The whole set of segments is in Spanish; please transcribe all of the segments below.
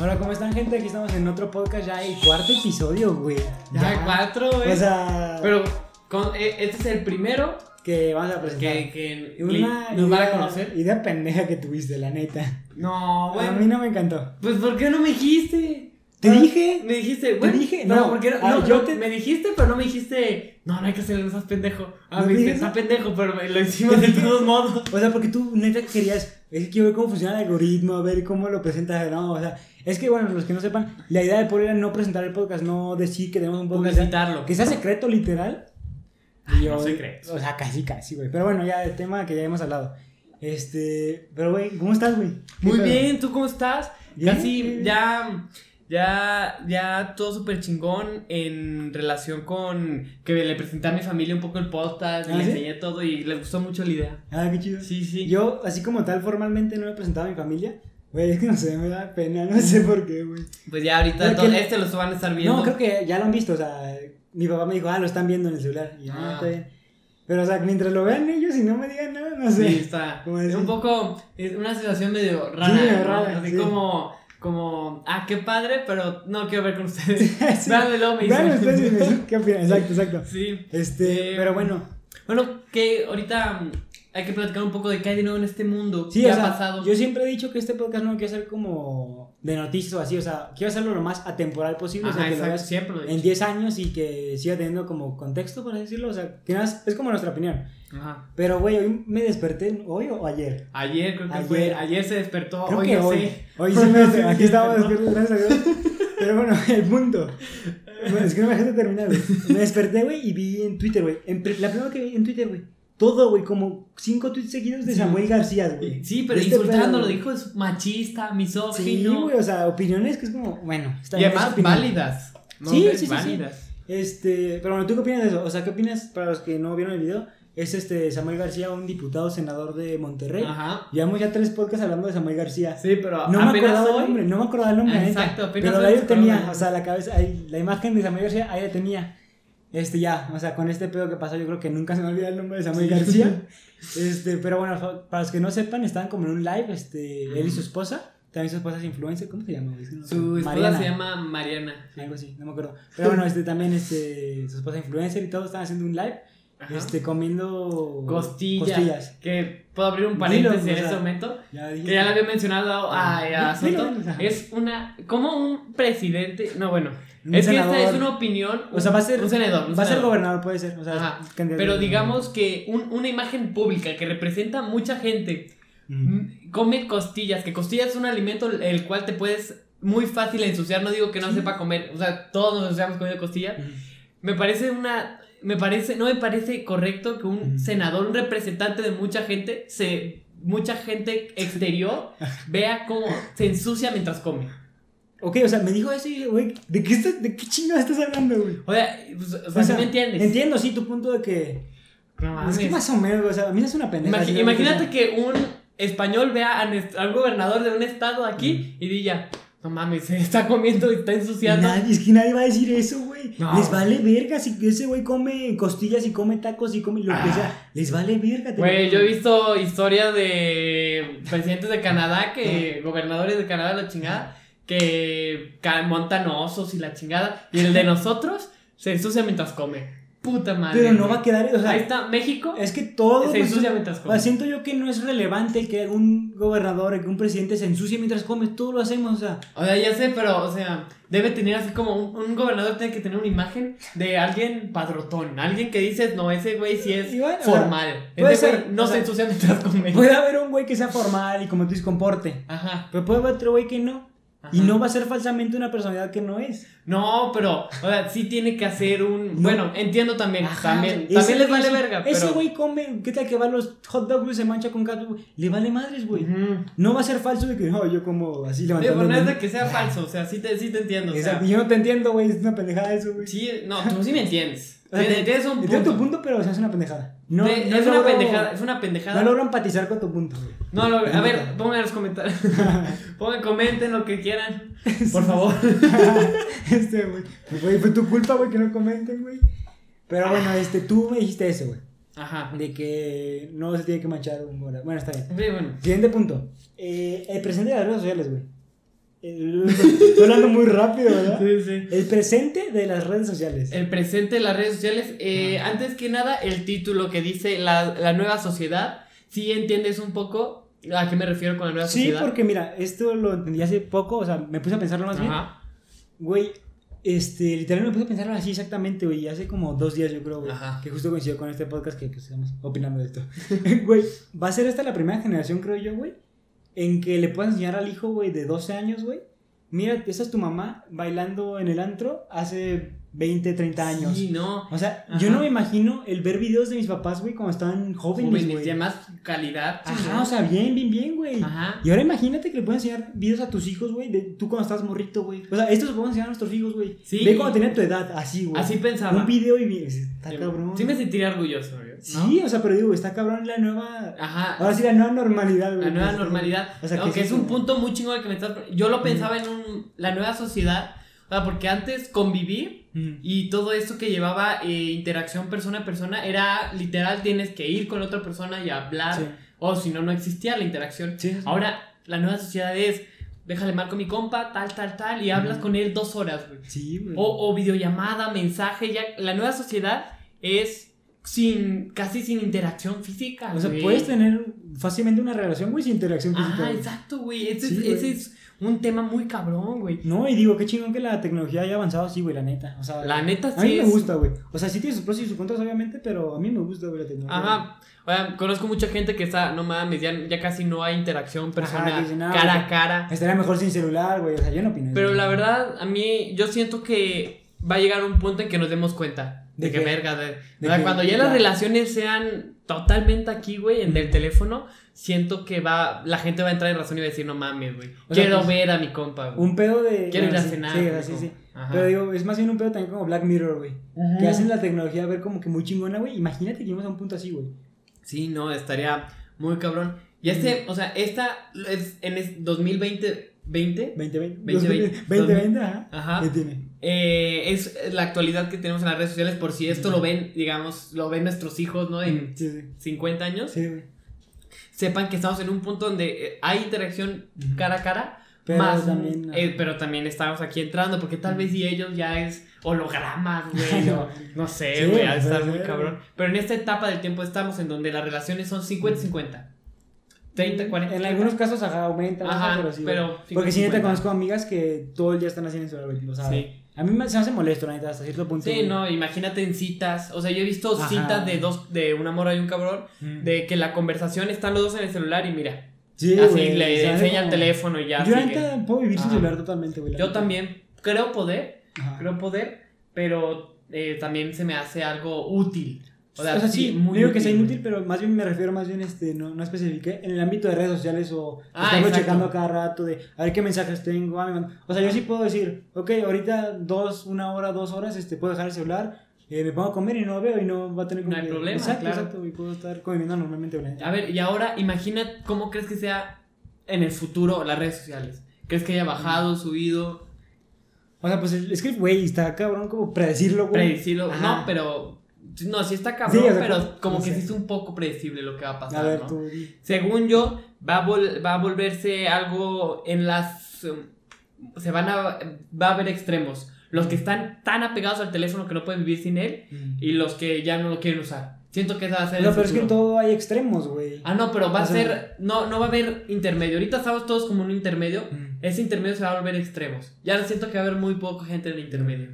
Hola, ¿cómo están, gente? Aquí estamos en otro podcast, ya el cuarto episodio, güey. Ya, cuatro, güey. O sea, Pero con- eh, este es el primero que vamos a presentar. que, que Una nos van a conocer. Idea pendeja que tuviste, la neta. No, A mí güey. no me encantó. Pues, ¿por qué no me dijiste? Te Ah, dije. Me dijiste, bueno, dije, no, porque no, ah, no, yo te- me dijiste, pero no me dijiste, no, no hay que hacerlo, no estás pendejo. Ah, ¿No me te dijiste, dije está pendejo, pero lo hicimos de todos modos. O sea, porque tú neta querías. Es que quiero ver cómo funciona el algoritmo, ver cómo lo presentas. No, o sea, es que bueno, los que no sepan, la idea del podcast era no presentar el podcast, no decir que tenemos un podcast. Publicitarlo. Que sea secreto, literal. Ay, Y no secreto. O sea, casi, casi, güey. Pero bueno, ya el tema que ya hemos hablado. Este. Pero, güey, ¿cómo estás, güey? ¿Qué Muy pedo? bien, ¿tú cómo estás? Bien. Casi ya, ya, ya todo súper chingón en relación con que le presenté a mi familia un poco el podcast, ¿Ah, le sí? enseñé todo y les gustó mucho la idea. Ah, qué chido. Sí, sí. Yo, así como tal, formalmente no he presentado a mi familia. Güey, es que no sé, me da pena, no sé por qué, güey. Pues ya ahorita todo que- este lo van a estar viendo. No, creo que ya lo han visto, o sea, mi papá me dijo, ah, lo están viendo en el celular. Y yo, ah, Ah. está bien. Pero, o sea, mientras lo vean ellos y no me digan nada, no sé. Sí, está. ¿Cómo Es un poco, es una situación medio rara. medio ¿no? rara, Así sí. como, como, ah, qué padre, pero no quiero ver con ustedes. Sí. Luego me Vean dicen. ustedes qué opinan, exacto, exacto. Sí. Este, Eh, pero bueno, Bueno, que ahorita mm, hay que platicar un poco de qué hay de nuevo en este mundo. sí, ¿Qué o ha sea, pasado? yo siempre he dicho que este podcast no quiero ser como de noticias o así, o sea, quiero hacerlo lo más atemporal posible, o sea, que lo veas siempre lo en dicho. 10 años y que siga teniendo como contexto, por así decirlo, o sea, que nada más- es como nuestra opinión. Ajá. Pero, güey, hoy me desperté, ¿hoy o ayer? Ayer creo que Ayer. fue, ayer se despertó, Creo hoy que hoy. sé. Hoy sí me Sí, aquí sí, estamos despertó. despiertos, gracias a Dios. Pero bueno, el punto. Bueno, es que no me dejaste terminar, güey. Me desperté, güey, y vi en Twitter, güey. La primera que vi en Twitter, güey. Todo, güey, como cinco tweets seguidos de Sí. Samuel García, güey. Sí, pero este insultando, pedo, lo güey. dijo, es machista, Sí, misógino. güey, o sea, opiniones que es como, bueno, está y además válidas. No Sí, sí, sí, sí. válidas. Este, pero bueno, ¿tú qué opinas de eso? O sea, ¿qué opinas, para los que no vieron el video? Es este Samuel García, un diputado senador de Monterrey. Ajá. Llevamos ya tres podcasts hablando de Samuel García. Sí, pero No me acordaba hoy. el nombre, no me acordaba el nombre, neta. exacto, apenas Pero ahí tenía, o sea, la cabeza, ahí, la imagen de Samuel García, ahí la tenía. Este, ya, o sea, con este pedo que pasó, yo creo que nunca se me olvida el nombre de Samuel. García. Este, pero bueno, para los que no sepan, estaban como en un live, este, él y su esposa. También su esposa es influencer, ¿cómo se llama? no. Su esposa Mariana, se llama Mariana. Algo así, no me acuerdo. Pero bueno, este, también, este, su esposa es influencer y todos estaban haciendo un live, Ajá. este, comiendo Costillas. costillas. Que puedo abrir un Dilo, paréntesis o en este momento. Ya dije. Que ya lo había mencionado a, a Ah, Dilo, Soto. dilo. Es una. Como un presidente. No, bueno. Un es que esta es una opinión. O sea, va a ser, Un senador. un va a ser gobernador, puede ser. O sea, Ajá. candidato. Pero digamos que un- una imagen pública que representa mucha gente Mm. come costillas, que costillas es un alimento el cual te puedes muy fácil ensuciar, no digo que no Sí. sepa comer, o sea, todos nos ensuciamos comiendo costillas. Mm. Me parece una me parece no me parece correcto que un Mm. senador, un representante de mucha gente se mucha gente exterior vea cómo se ensucia mientras come. Ok, o sea, me dijo eso y dije, güey, ¿de qué, estás, ¿de qué chingada estás hablando, güey? O sea, pues, o sea, ¿sí me entiendes? Entiendo, sí, tu punto de que. No Es que más o menos, o sea, a mí es una pendeja. Sí, imagínate o sea, que un español vea al gobernador de un estado aquí y diga, no mames, se está comiendo y está ensuciando. Nadie, es que nadie va a decir eso, güey. No. Les vale verga si ese güey come costillas y come tacos y come lo que Ah. sea. Les vale verga. te Güey, yo he visto historias de presidentes de Canadá, que gobernadores de Canadá, la chingada, que montan osos y la chingada, y el de nosotros se ensucia mientras come. Puta madre. Pero no va a quedar, o sea, Ahí está, México es que todo. se ensucia mientras come. siento yo que no es relevante que un gobernador, que un presidente se ensucie mientras come. Todo lo hacemos, o sea. O sea, ya sé, pero, o sea, debe tener así como un, un gobernador tiene que tener una imagen de alguien padrotón, alguien que dices, no, ese güey sí es formal. puede Ese ser, güey no o se ensucia mientras come. Puede haber un güey que sea formal y como tú dices, comporte. Ajá. Pero puede haber otro güey que no. Y Ajá. no va a ser falsamente una personalidad que no es. No, pero, o sea, sí tiene que hacer un. No. Bueno, entiendo también. Ajá, también ese también les vale verga, Ese pero. güey come, ¿qué tal que va a los hot dogs, güey, se mancha con gato, güey? Le vale madres, güey. Ujú. No va a ser falso de que, no, yo como así Sí, levantando. pero no es de que sea falso, o sea, sí te, sí te entiendo. O sea, yo no te entiendo, güey, es una pendejada eso, güey. sí, no, tú sí me entiendes. O sea, te- Tienes un Entiendo punto. tu punto, pero o sea, es una pendejada. No, Te- no es una logro- pendejada, es una pendejada. No logro empatizar con tu punto, güey. No, lo- a ver, pongan en los comentarios. pongan, comenten lo que quieran. Por favor. este, güey. Güey, fue tu culpa, güey, que no comenten, güey. Pero bueno, este, tú me dijiste eso, güey. Ajá. De que no se tiene que manchar un gobernador. Bueno, está bien. Sí, bueno. Siguiente punto. Eh, el presidente de las redes sociales, güey. hablando muy rápido, ¿verdad? Sí, sí. El presente de las redes sociales. El presente de las redes sociales. eh, antes que nada, el título que dice la, la nueva sociedad. Si entiendes un poco a qué me refiero con la nueva Sí, sociedad. porque mira, esto lo entendí hace poco, o sea, me puse a pensarlo más bien. Ajá. Güey, este, literalmente me puse a pensarlo así exactamente, güey, hace como dos días yo creo, güey, Ajá. que justo coincidió con este podcast que pues, estamos opinando de esto. Güey, va a ser esta la primera generación, creo yo, güey, en que le puedas enseñar al hijo, güey, de 12 años, güey, mira, esa es tu mamá bailando en el antro hace 20, 30 años. Sí, no. O sea, Ajá. yo no me imagino el ver videos de mis papás, güey, cuando estaban jóvenes, Jóvenes, ya más calidad. Ajá, chingón. o sea, bien, bien, bien, güey. Ajá. Y ahora imagínate que le puedes enseñar videos a tus hijos, güey, de tú cuando estás morrito, güey. O sea, esto se puede enseñar a nuestros hijos, güey. Sí. Ve cuando tenía tu edad, así, güey. Así pensaba. Un video y está cabrón. Sí me sentiría orgulloso, güey. ¿no? Sí, o sea, pero digo, está cabrón la nueva. Ajá. Ahora sí, la nueva normalidad, güey. La nueva Este, normalidad. O sea, Aunque ¿qué es un punto muy chingón que me estás. Yo lo pensaba en un, la nueva sociedad. O sea, porque antes convivir Mm. y todo esto que llevaba eh, interacción persona a persona era literal, tienes que ir con otra persona y hablar. Sí. O si no, no existía la interacción. Sí. Ahora, la nueva sociedad es. Déjale mal con mi compa, tal, tal, tal, y hablas con él dos horas, güey. Sí, güey. O, o videollamada, mensaje, ya. La nueva sociedad es sin. casi sin interacción física. O sea, güey. puedes tener fácilmente una relación, güey, sin interacción física. Güey. exacto, güey. Ese, Sí, ese es un tema muy cabrón, güey. No, y digo, qué chingón que la tecnología haya avanzado así, güey, la neta. O sea, La neta a mí sí me gusta, güey. O sea, sí tiene sus pros y sus contras, obviamente, pero a mí me gusta, güey, la tecnología. Ajá. Oigan, conozco mucha gente que está, no mames, ya, ya casi no hay interacción personal no, cara a cara. Estaría mejor sin celular, güey. O sea, yo no opino. eso. Pero la verdad, a mí, yo siento que va a llegar un punto en que nos demos cuenta de, ¿De que verga, de, De o sea, que cuando ya- las relaciones sean totalmente aquí, güey, en el teléfono, siento que va, la gente va a entrar en razón y va a decir, no mames, güey, quiero pues, ver a mi compa, güey. Un pedo de. Quiero ir a sí, cenar. Sí, sí. Ajá. Pero digo, es más bien un pedo también como Black Mirror, güey. Que hacen la tecnología ver como que muy chingona, güey. Imagínate que lleguemos a un punto así, güey. Sí, no, estaría muy cabrón. Y este, o sea, esta es en es 2020, 20, 2020. 2020. 2020, ajá. Ajá. ¿Qué tiene? Eh, es la actualidad que tenemos en las redes sociales. Por si esto lo ven, digamos, lo ven nuestros hijos, ¿no? En Sí, sí. 50 años, Sí, güey. sepan que estamos en un punto donde eh, hay interacción cara a cara. Pero más, también, eh, pero también estamos aquí entrando, porque tal vez y ellos ya es hologramas, güey, o no sé, güey, puede estar muy cabrón. Pero en esta etapa del tiempo estamos en donde las relaciones son 50-50. 30, 40. En algunos casos, ajá, aumenta, Ajá, pero sí. pero Porque sí, neta, 50. conozco amigas que todo el día están haciendo eso, güey. O sea, Sí. A mí me, se me hace molesto, la neta, hasta cierto punto. Sí, no, imagínate en citas. O sea, yo he visto Ajá. citas de dos, de una morra y un cabrón, Mm. de que la conversación están los dos en el celular y mira, Sí, así le enseña el teléfono y ya. Yo, sigue. neta, puedo vivir sin celular totalmente, güey. Yo neta. también creo poder, Ajá. creo poder, pero eh, también se me hace algo útil. O sea, sí, sí, muy digo que sea útil. inútil, pero más bien me refiero más bien, este, no, no especifiqué, en el ámbito de redes sociales o Ah, estarlo checando cada rato de a ver qué mensajes tengo. ah, O sea, yo sí puedo decir, ok, ahorita dos, una hora, dos horas, este, puedo dejar el celular, eh, me pongo a comer y no veo y no va a tener No como hay que- problema, Exacto, claro. exacto, y puedo estar conviviendo normalmente. A ver, y ahora imagina cómo crees que sea en el futuro las redes sociales. ¿Crees que haya bajado, subido, O sea, pues es que, güey, está cabrón como predecirlo, güey. predecido? Ajá. No, pero. No, sí está cabrón, Sí, pero como- no que sé. sí es un poco predecible lo que va a pasar. A ver, ¿no? tú. Según yo, va a, vol- va a volverse algo en las... um, se van a... Va a haber extremos. Los que están tan apegados al teléfono que no pueden vivir sin él y los que ya no lo quieren usar. Siento que esa va a ser... No, el pero es que en todo hay extremos, güey. Ah, no, pero va a O sea- ser... No, no va a haber intermedio. Ahorita estamos todos como un intermedio. Mm. Ese intermedio se va a volver extremos. Ya siento que va a haber muy poca gente en el intermedio.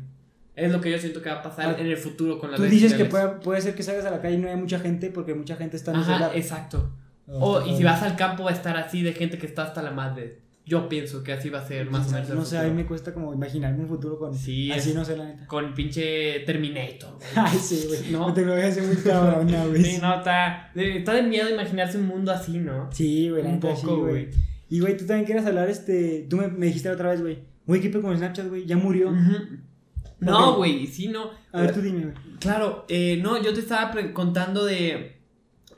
Es lo que yo siento que va a pasar Ah, en el futuro con las Tú dices que puede, puede ser que salgas a la calle y no hay mucha gente porque mucha gente está en Ajá, celular. exacto. Oh, O, y si vas al campo va a estar así de gente que está hasta la madre. Yo pienso que así va a ser más o menos. No sé, a mí me cuesta como imaginarme un futuro con. Sí, así es- no sé, la neta. Con pinche Terminator. Ay, sí, güey. ¿No? La tecnología es muy cabrona, güey. Sí, no, está, de- está de miedo imaginarse un mundo así, ¿no? Sí, güey, Un poco, güey. Y, güey, tú también quieres hablar, este. Tú me, me dijiste la otra vez, güey. Güey, ¿qué con Snapchat, güey? Ya murió. Ujú. No, güey, sí, no. A ver, tú dime. Claro, eh, no, yo te estaba contando de...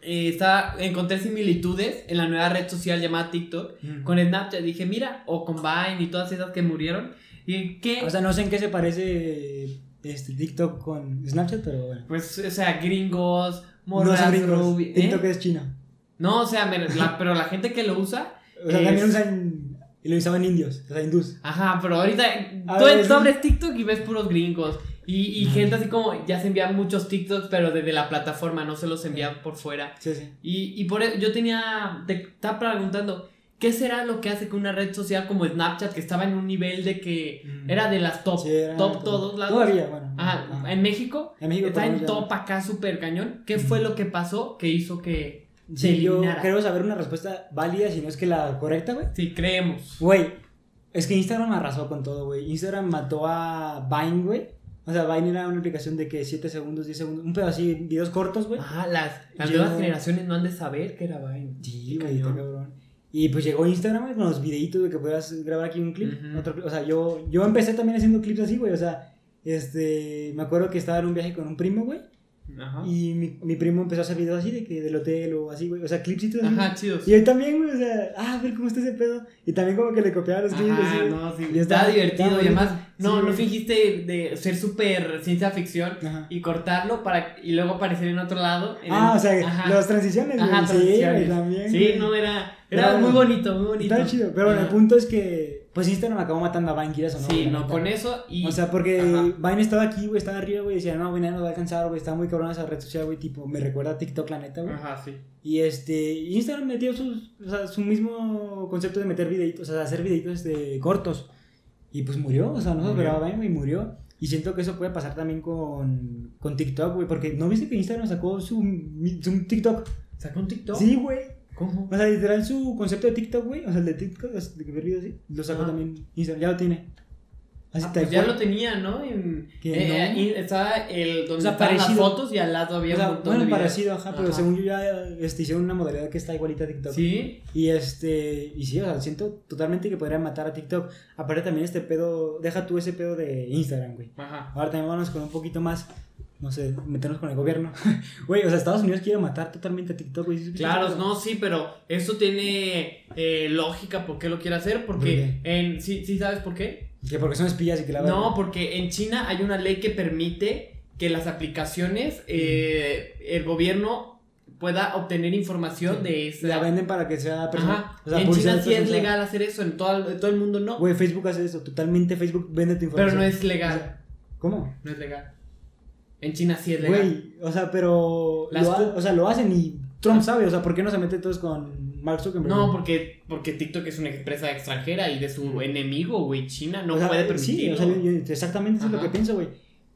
eh, estaba, encontré similitudes en la nueva red social llamada TikTok con Snapchat. Dije, mira, o con Vine y todas esas que murieron. Y que, O sea, no sé en qué se parece este TikTok con Snapchat, pero bueno. pues, o sea, gringos, No morras, son gringos. ¿eh? TikTok es China. No, o sea, me- la- pero la gente que lo usa... O sea, es- también usan Y lo usaban indios, o sea, hindús. Ajá, pero ahorita A tú, ver, tú abres TikTok y ves puros gringos. Y, y Ujú. gente así como ya se envían muchos TikToks, pero desde la plataforma, no se los envían por fuera. Sí, sí. Y, y por eso yo tenía, te estaba preguntando, ¿qué será lo que hace que una red social como Snapchat, que estaba en un nivel de que Mm. era de las top, Sí, era top todo. todos lados? Todavía, bueno. Ajá, Ajá. en México, En México está en top acá súper cañón. ¿Qué fue lo que pasó que hizo que Sí, yo eliminara? quiero saber una respuesta válida, si no es que la correcta, güey. Sí, creemos. Güey, es que Instagram arrasó con todo, güey. Instagram mató a Vine, güey. O sea, Vine era una aplicación de que 7 segundos, 10 segundos, un pedo así, videos cortos, güey. Ah, las, las Yo- nuevas generaciones no han de saber que era Vine. Sí, güey, cabrón. Y pues llegó Instagram, güey, con los videitos de que puedas grabar aquí un clip. Otro o sea, yo, yo empecé también haciendo clips así, güey. O sea, este, me acuerdo que estaba en un viaje con un primo, güey. Ajá. Y mi, mi primo empezó a hacer videos así de que del hotel o así, güey. O sea, clipsitos así. Ajá, chidos. Y él también, güey, o sea, ah, a ver cómo está ese pedo. Y también como que le copiaba los clips güey. no, sí, Y está divertido. y además, no, Sí, no fingiste de ser súper ciencia ficción Ajá. y cortarlo para y luego aparecer en otro lado. en Ah, el- o sea, Ajá. las transiciones, güey. Ajá, sí, transiciones. güey, también. Sí, güey. no, era, era Era- muy bonito, muy bonito. Está chido. Pero bueno, el punto es que, pues Instagram acabó matando a Vine, quieras o no. Sí, no, con eso y... O sea, porque Ajá. Vine estaba aquí, güey, estaba arriba, güey, decía, no, güey, nadie nos va a alcanzar, güey, está muy cabrón esa red social, güey, tipo, me recuerda a TikTok, la neta, güey. Ajá, sí. Y este, Instagram metió sus, o sea, su mismo concepto de meter videitos, o sea, de hacer videitos este, cortos. Y pues murió, o sea, no se esperaba Vine, güey, murió. Y siento que eso puede pasar también con, con TikTok, güey, porque ¿no viste que Instagram sacó su, su TikTok? ¿Sacó un TikTok? Sí, güey. ¿Cómo? O sea, literal su concepto de TikTok, güey, o sea, el de TikTok, de que ver videos así, lo sacó Ah. también Instagram, ya lo tiene. Así Ah, pues ya lo tenía, ¿no? En, ¿Qué, eh, no? estaba el donde O sea, estaban las fotos y al lado había O sea, un montón bueno, de parecido, ajá, pero según yo ya este, hicieron una modalidad que está igualita a TikTok. Sí, Y este, y sí, o sea, siento totalmente que podrían matar a TikTok. Aparte también este pedo, deja tú ese pedo de Instagram, güey. ajá. Ahora también vamos con un poquito más, no sé, meternos con el gobierno. Güey, o sea, Estados Unidos quiere matar totalmente a TikTok, güey. ¿Sí supiste Claro, no, sí, pero eso tiene eh, lógica por qué lo quiere hacer, ¿Por porque en sí, sí sabes por qué. Que porque son espías y que la No, porque en China hay una ley que permite que las aplicaciones, eh, el gobierno pueda obtener información de esa. la venden para que sea personal. Ajá. O sea, en China sí es legal hacer eso, en todo, en todo el mundo no. Güey, Facebook hace eso, totalmente Facebook vende tu pero información. no es O legal. sea, ¿Cómo? No es legal. En China sí es legal. Güey, o sea, pero Las lo, ha- cu- o sea, lo hacen y Trump sabe, o sea, ¿por qué no se mete todos con Mark Zuckerberg? No, porque, porque TikTok es una empresa extranjera y de su enemigo, güey, China no O sea, puede Sí, permitirlo. o sea, yo- exactamente eso es lo que pienso, güey.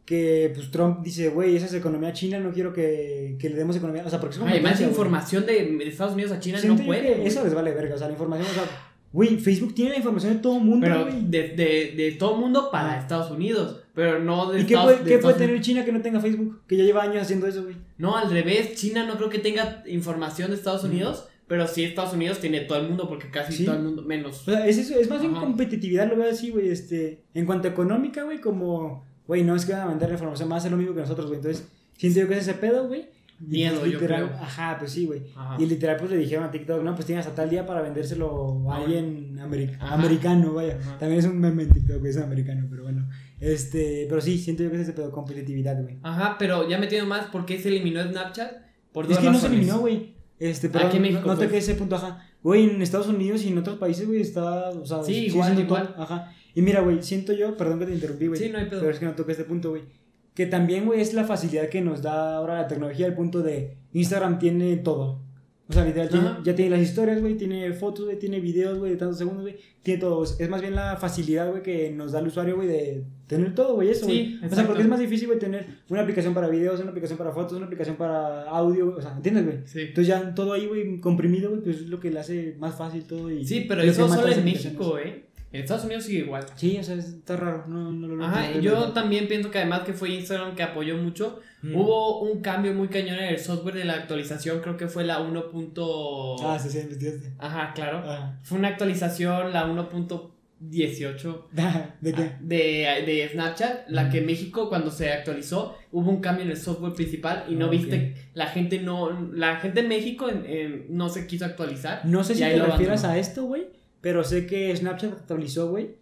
Que pues Trump dice, güey, esa es economía china, no quiero que, que le demos economía. O sea, porque es Además, información de, Estados Unidos a China Siento no puede. que eso les vale verga, o sea, la información, o sea, güey, Facebook tiene la información de todo el mundo, Pero güey. de, de, de todo el mundo para Ah. Estados Unidos. Pero no de ¿Y qué Estados puede, de qué Estados puede tener. China que no tenga Facebook? Que ya lleva años haciendo eso, güey. No, al revés. China no creo que tenga información de Estados Unidos. Pero sí, Estados Unidos tiene todo el mundo porque casi Sí. todo el mundo menos. O sea, es eso, es más bien Ajá. competitividad, lo veo así, güey, este, en cuanto a económica, güey, como, güey, no es que van a vender la información, más hacer lo mismo que nosotros, güey, entonces, siento yo que es ese pedo, güey. Miedo, pues, yo literal, creo. Ajá, pues sí, güey. Y literal, pues le dijeron a TikTok, no, pues tienes hasta tal día para vendérselo a alguien Ajá. americano, vaya. Ajá. También es un meme en TikTok, es americano, pero bueno. Este, pero sí, siento yo que es ese pedo, competitividad, güey. Ajá, pero ya metiendo más, ¿por qué se eliminó Snapchat? Por Es que no se razones. eliminó, güey. Este, pero Aquí México, no, no pues. toqué ese punto, ajá. Güey, en Estados Unidos y en otros países, güey, está, o sea, Sí, igual, igual. top, Ajá. Y mira, güey, siento yo, perdón que te interrumpí, güey. Sí, no hay pedo. Pero es que no toqué este punto, güey. Que también, güey, es la facilidad que nos da ahora la tecnología, el punto de Instagram tiene todo. O sea, literal, Ajá. ya tiene las historias, güey, tiene fotos, güey, tiene videos, güey, de tantos segundos, güey. Tiene todo. Es más bien la facilidad, güey, que nos da el usuario, güey, de tener todo, güey, eso, Sí, güey. o sea, porque es más difícil, güey, tener una aplicación para videos, una aplicación para fotos, una aplicación para audio, o sea, ¿entiendes, güey? Sí. Entonces ya todo ahí, güey, comprimido, güey, pues es lo que le hace más fácil todo y... Sí, pero eso solo en. México, ¿eh? En Estados Unidos sigue igual. Sí, o sea, está raro, no, no lo Ajá, y yo también pienso que además que fue Instagram que apoyó mucho, Mm. hubo un cambio muy cañón en el software de la actualización, creo que fue la 1. Ah, sí, sí, investigaste. Ajá, claro. Ah. Fue una actualización, la 1.18 ¿De qué? de, de Snapchat, la Ujú. que México cuando se actualizó hubo un cambio en el software principal y no Ah, viste, la gente no, la gente en México en- en- no se quiso actualizar. No sé si te lo refieras abandonó. a esto, güey, pero sé que Snapchat actualizó, güey,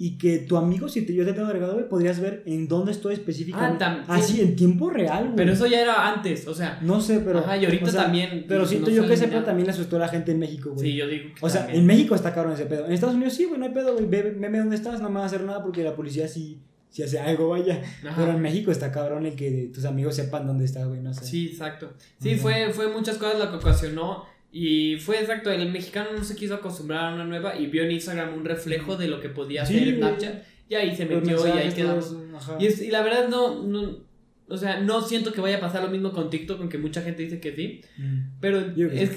y que tu amigo, si te, yo te tengo agregado, güey, podrías ver en dónde estoy específicamente. Ah, Así, sí. en tiempo real, güey. Pero eso ya era antes, o sea. No sé, pero. Ajá, y ahorita también, Pero no siento yo sale que ese pedo también le asustó a la gente en México, güey. Sí, yo digo. que O sea, también. en México está cabrón ese pedo. En Estados Unidos sí, güey, no hay pedo, güey. Ve, veme dónde estás, no me va a hacer nada porque la policía sí, sí hace algo, vaya. Ajá. Pero en México está cabrón el que tus amigos sepan dónde estás, güey, no sé. Sí, exacto. Sí, fue, fue muchas cosas lo que ocasionó. Y fue exacto, el mexicano no se quiso acostumbrar a una nueva y vio en Instagram un reflejo de lo que podía Sí, hacer güey. Snapchat. Y ahí se metió y ahí ajá. Y, es- y la verdad no, no, o sea, no siento que vaya a pasar lo mismo con TikTok, aunque mucha gente dice que sí. Mm. Pero Yo creo que es,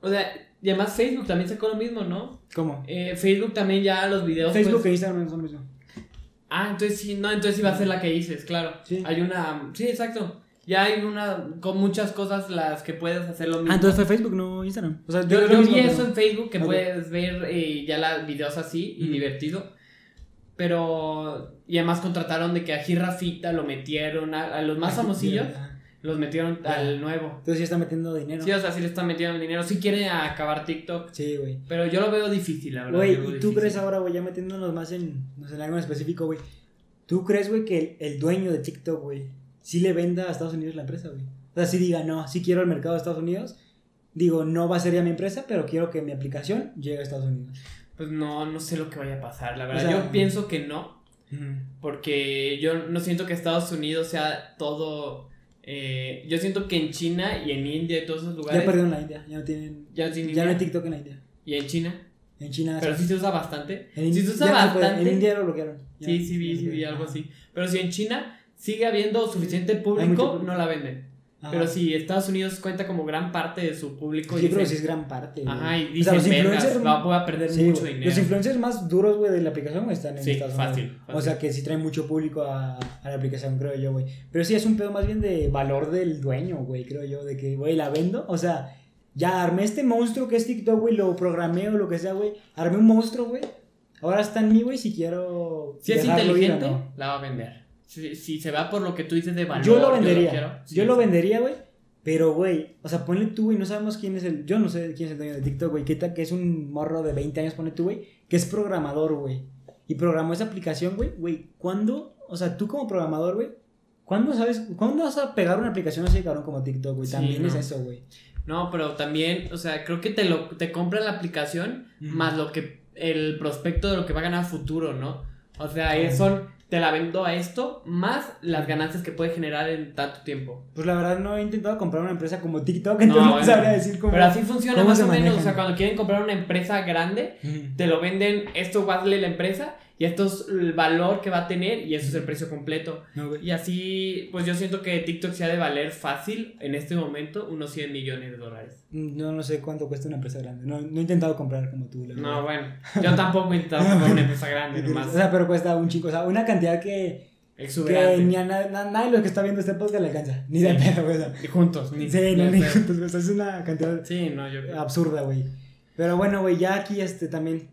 o sea, y además Facebook también sacó lo mismo, ¿no? ¿Cómo? Eh, Facebook también ya los videos. Facebook pues- e Instagram son lo mismo. Ah, entonces sí, no, entonces sí va a ser la que dices, claro. Sí. Hay una, sí, exacto. Ya hay una, con muchas cosas las que puedes hacer lo mismo. Ah, entonces fue Facebook, no Instagram. O sea, Yo, yo mismo, vi pero- eso en Facebook que puedes ver eh, ya los videos así y divertido. Pero. Y además contrataron de que a Rafita lo metieron, a, a los más famosillos los metieron al nuevo. Entonces sí está metiendo dinero. Sí, o sea, sí le están metiendo dinero. Sí quiere acabar TikTok. Sí, güey. Pero yo lo veo difícil, la verdad. Güey, yo ¿y tú difícil. crees ahora, güey, ya metiéndonos más en, no sé, en algo en específico, güey? ¿Tú crees, güey, que el, el dueño de TikTok, güey, sí le venda a Estados Unidos la empresa, güey? O sea, sí diga, no, sí quiero el mercado de Estados Unidos. Digo, no va a ser ya mi empresa, pero quiero que mi aplicación llegue a Estados Unidos. Pues no, no sé lo que vaya a pasar, la verdad. O sea, yo pienso que no. Porque yo no siento que Estados Unidos sea todo. eh, yo siento que en China y en India y todos esos lugares. Ya perdieron la India, ya no tienen... ya sin Ya no hay. TikTok en la India. Y en China. En China... Pero sí se usa bastante. en, sí se usa no puede, bastante. En India lo bloquearon. Ya, Sí, sí, vi, sí, no vi algo así. Pero si en China sigue habiendo suficiente público, no la venden. Ajá. Pero si Estados Unidos cuenta como gran parte de su público. Que dicen- sí es gran parte. güey. Ajá, y O sea, dicen, los "Vergas, influencers- voy a perder Sí, mucho dinero. Los influencers más duros, güey, de la aplicación están en Sí, Estados fácil, Unidos. fácil. O sea, que sí traen mucho público a, a la aplicación, creo yo, güey. Pero sí es un pedo más bien de valor del dueño, güey, creo yo. De que, güey, la vendo. O sea, ya armé este monstruo que es TikTok, güey, lo programé o lo que sea, güey. Armé un monstruo, güey. Ahora está en mí, güey, si quiero. Si es ir inteligente, no. la va a vender. Si, si se va por lo que tú dices de valor. Yo lo vendería. Yo, sí, lo vendería, güey. Pero, güey, o sea, ponle tú, güey, no sabemos quién es el. Yo no sé quién es el dueño de TikTok, güey. Que, que es un morro de 20 años, ponle tú, güey. Que es programador, güey. Y programó esa aplicación, güey. Güey, ¿cuándo? O sea, tú como programador, güey. ¿Cuándo sabes? ¿Cuándo vas a pegar una aplicación así, cabrón, como TikTok, güey? Sí, También no. es eso, güey. No, pero también, o sea, creo que te lo te compran la aplicación más lo que el prospecto de lo que va a ganar a futuro, ¿no? O sea, Ujú. son te la vendo a esto más las ganancias que puede generar en tanto tiempo. Pues la verdad no he intentado comprar una empresa como TikTok, entonces no, bueno. sabría decir cómo. Pero así funciona cómo más se o menos, manejan. o sea, cuando quieren comprar una empresa grande, te lo venden, esto darle la empresa y esto es el valor que va a tener y eso es el precio completo. No. Y así, pues yo siento que TikTok se ha de valer fácil en este momento unos 100 millones de dólares. No, no sé cuánto cuesta una empresa grande. No, no he intentado comprar como tú. la No, bueno, yo tampoco he intentado comprar una empresa grande, O nomás sea, pero cuesta un chico. O sea, una cantidad que. Que exuberante. ni a na- na- nadie de los que está viendo este podcast le alcanza. Ni de Sí. pedo, güey. o. Y juntos, ni Sí, ni no, de ni juntos, o sea, es una cantidad Sí, no, yo absurda, güey. Pero bueno, güey, ya aquí este también.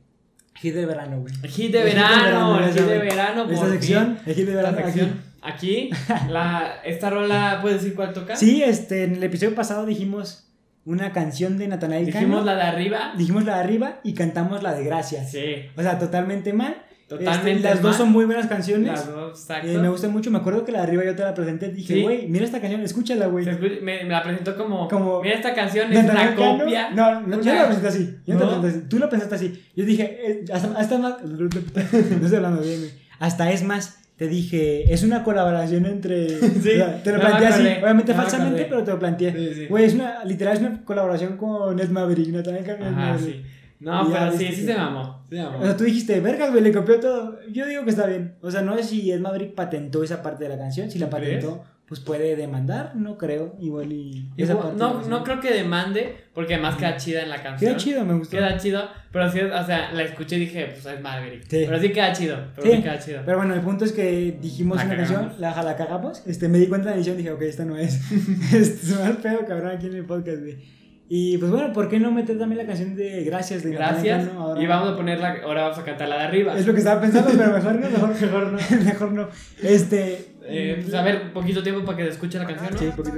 Hit de verano, güey. Hit de verano, hit de verano. Esta sección, el hit de verano. aquí. sección. Aquí, la, esta rola, ¿puedes decir cuál toca? Sí, este, en el episodio pasado dijimos una canción de Natanael Dijimos Cano. la de arriba. Dijimos la de arriba y cantamos la de Gracias. Sí, O sea, totalmente mal. Totalmente. Este, las dos son muy buenas canciones. Las dos, exacto. Eh, me gustan mucho. Me acuerdo que la de arriba yo te la presenté. Dije, Sí. güey, mira esta canción, escúchala, güey. Me, me la presentó como, Como- Mira, esta canción es una copia. No, no, yo no la presenté así. Yo no, te ¿No? la presenté así. Tú lo pensaste así. Yo dije, eh, hasta, hasta más. no estoy hablando bien, güey. Hasta es más. Te dije, es una colaboración entre. Sí, o sea, te lo planteé así. Obviamente falsamente, pero te lo planteé. Sí. Güey, es una. Literal, es una colaboración con Ed Maverick. Natanael Cano. Ed Ajá, Maverick. No, Ya pero sí, sí se mamó. Se mamó. O sea, tú dijiste, vergas, güey, le copió todo. Yo digo que está bien. O sea, no sé si Ed Maverick patentó esa parte de la canción. Si la patentó, pues puede demandar. No creo. Igual y. Y esa parte no, no creo que demande, porque además queda chida en la canción. Queda chido, me gustó. Queda chido, pero sí, o sea, la escuché y dije, pues es Maverick. Sí. Pero sí queda chido, pero Sí. sí, queda chido. Pero bueno, el punto es que dijimos La una cagamos. canción, la, la cagamos. Este, me di cuenta de la edición y dije, ok, esta no es. este, se me va el pedo, cabrón, aquí en el podcast, güey. Y pues bueno, ¿por qué no meter también la canción de Gracias de Gracias. Cano ahora? Y vamos a ponerla, ahora vamos a cantar la de arriba. Es lo que estaba pensando, pero mejor no, mejor, mejor no. mejor no. Este. Eh, pues a ver, poquito tiempo para que se escuche la canción, ¿no? Sí, poquito.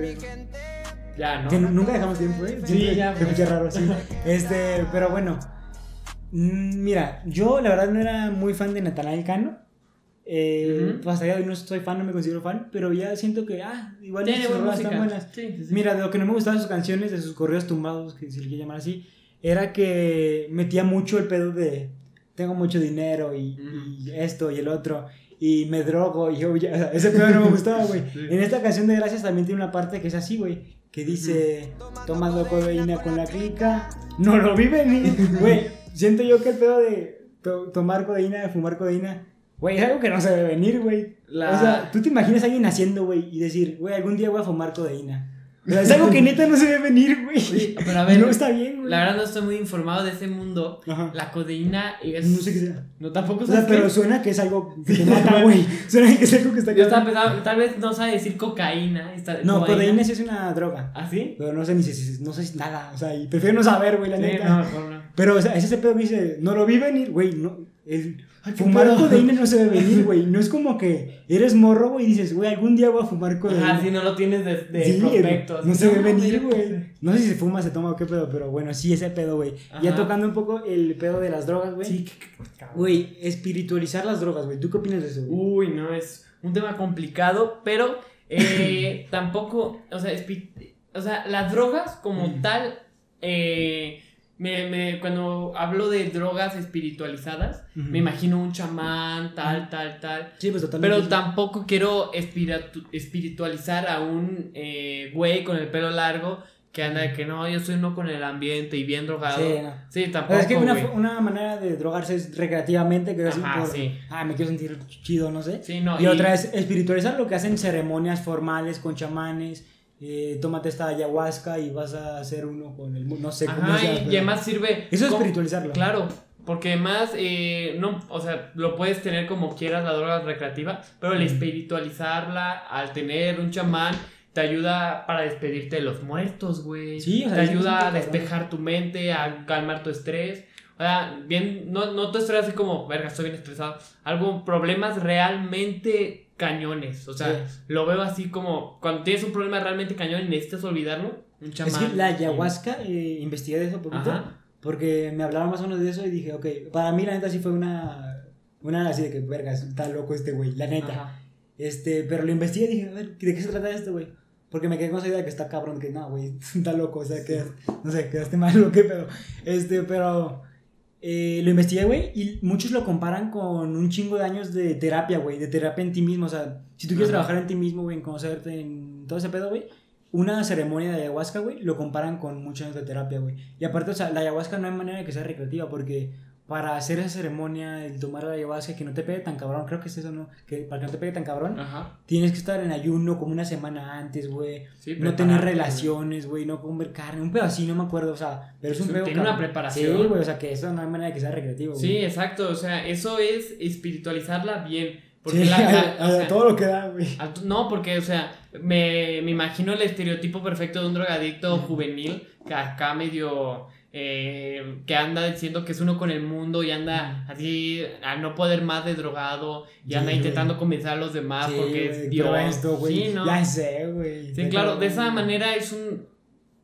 Ya, ¿no? Que nunca dejamos tiempo, ¿eh? Sí, ya, Se escucha raro, sí. Este, pero bueno. Mm, Mira, yo la verdad no era muy fan de Natanael Cano. Eh, Ujú. pues hasta hoy no soy fan, no me considero fan, pero ya siento que, ah, igual Tiene sus rolas están buenas. Sí, sí, sí. Mira, de lo que no me gustaban sus canciones, de sus correos tumbados, que se le quiere llamar así, era que metía mucho el pedo de tengo mucho dinero y, y esto y el otro, y me drogo, y yo ya, o sea, ese pedo no me gustaba, güey. Sí. En esta canción de Gracias también tiene una parte que es así, güey, que dice, tomando codeína con la clica, no lo vi venir, güey. Siento yo que el pedo de to- tomar codeína, de fumar codeína, güey, es algo que no se debe venir, güey. La- O sea, tú te imaginas a alguien haciendo, güey, y decir, güey, algún día voy a fumar codeína. O sea, es algo que neta no se debe venir, güey. Pero a ver, no está bien, güey. la verdad no estoy muy informado de ese mundo. Ajá. La codeína es. No sé qué sea. No, tampoco O sea, pero suena que es algo que te mata, güey. Suena que es algo que está Yo estaba pensando, tal vez no sabe decir cocaína. está- No, codeína sí es una droga. ¿Ah, sí? Pero no sé ni si, no sé si nada. O sea, y prefiero no saber, güey, la Sí, neta. no, mejor no. Pero, o sea, es ese pedo que dice, no lo vi venir, güey. No, el Ay, fumar pedo. codeína no se debe venir, güey. No es como que eres morro, güey, y dices, güey, algún día voy a fumar codeína. Ajá, si no lo tienes de, de Sí, prospectos. no se debe venir, güey. No sé si se fuma, se toma o qué pedo, pero bueno, sí, ese pedo, güey. Ya tocando un poco el pedo de las drogas, güey. Sí. Güey, espiritualizar las drogas, güey. ¿Tú qué opinas de eso? Uy, no, es un tema complicado, pero eh, tampoco, o sea, o sea, las drogas como Mm. tal, eh, me, me- cuando hablo de drogas espiritualizadas, me imagino un chamán, tal, tal, tal. Sí, pues totalmente. Pero tampoco quiero espiritu- espiritualizar a un eh, güey con el pelo largo que anda de que no, yo soy uno con el ambiente y bien drogado. Sí, no. Sí, tampoco. sea, es que una, una manera de drogarse es recreativamente, que es Ajá, por, sí. ah, me quiero sentir chido, no sé. Sí, no, y, otra es espiritualizar lo que hacen ceremonias formales con chamanes. Eh, tómate esta ayahuasca y vas a hacer uno con el mundo. No sé cómo Ajá, sea, y, pero- y además sirve. Eso es espiritualizarlo. Claro, porque además, eh, no, o sea, lo puedes tener como quieras la droga recreativa, pero el espiritualizarla, al tener un chamán, te ayuda para despedirte de los muertos, güey. Sí, o sea, te ayuda a despejar tu mente, a calmar tu estrés. O sea, bien, no, no te estresas así como, verga, estoy bien estresado. Algo, problemas realmente cañones. O sea, Sí. lo veo así como, cuando tienes un problema realmente cañón y necesitas olvidarlo, un chamán. Es que la ayahuasca, eh, investigué de eso poquito. Porque me hablaban más o menos de eso y dije, ok, para mí la neta sí fue una. Una así de que, vergas, está loco este güey, la neta. Ajá. Este, pero lo investigué y dije, a ver, ¿de qué se trata esto, güey? Porque me quedé con esa idea de que está cabrón, que no, güey, está loco, o sea, que, no sé, quedaste mal o qué pedo. Este, pero eh, lo investigué, güey, y muchos lo comparan con un chingo de años de terapia, güey, de terapia en ti mismo, o sea, si tú quieres Ajá. trabajar en ti mismo, güey, en conocerte, en todo ese pedo, güey, una ceremonia de ayahuasca, güey, lo comparan con muchos años de terapia, güey. Y aparte, o sea, la ayahuasca no hay manera de que sea recreativa, porque para hacer esa ceremonia, el tomar la ayahuasca, que no te pegue tan cabrón, creo que es eso, ¿no? Que para que no te pegue tan cabrón, Ajá. Tienes que estar en ayuno como una semana antes, güey. Sí, No tener relaciones, güey. No comer carne. Un pedo así, no me acuerdo. O sea, pero es un pedo. tiene una preparación. Sí, güey. O sea, que eso no hay manera de que sea recreativo, Sí, güey. exacto, o sea, eso es espiritualizarla bien. Porque Sí, la, la- a- o a sea, todo lo que da, güey. no, porque, o sea, me, me imagino el estereotipo perfecto de un drogadicto juvenil que acá medio. Eh, que anda diciendo que es uno con el mundo y anda así a no poder más de drogado y Sí, anda intentando convencer a los demás Sí, porque es Dios. pero esto, güey. Sí, ¿no? Ya sé, güey. Sí, claro, de esa manera es un...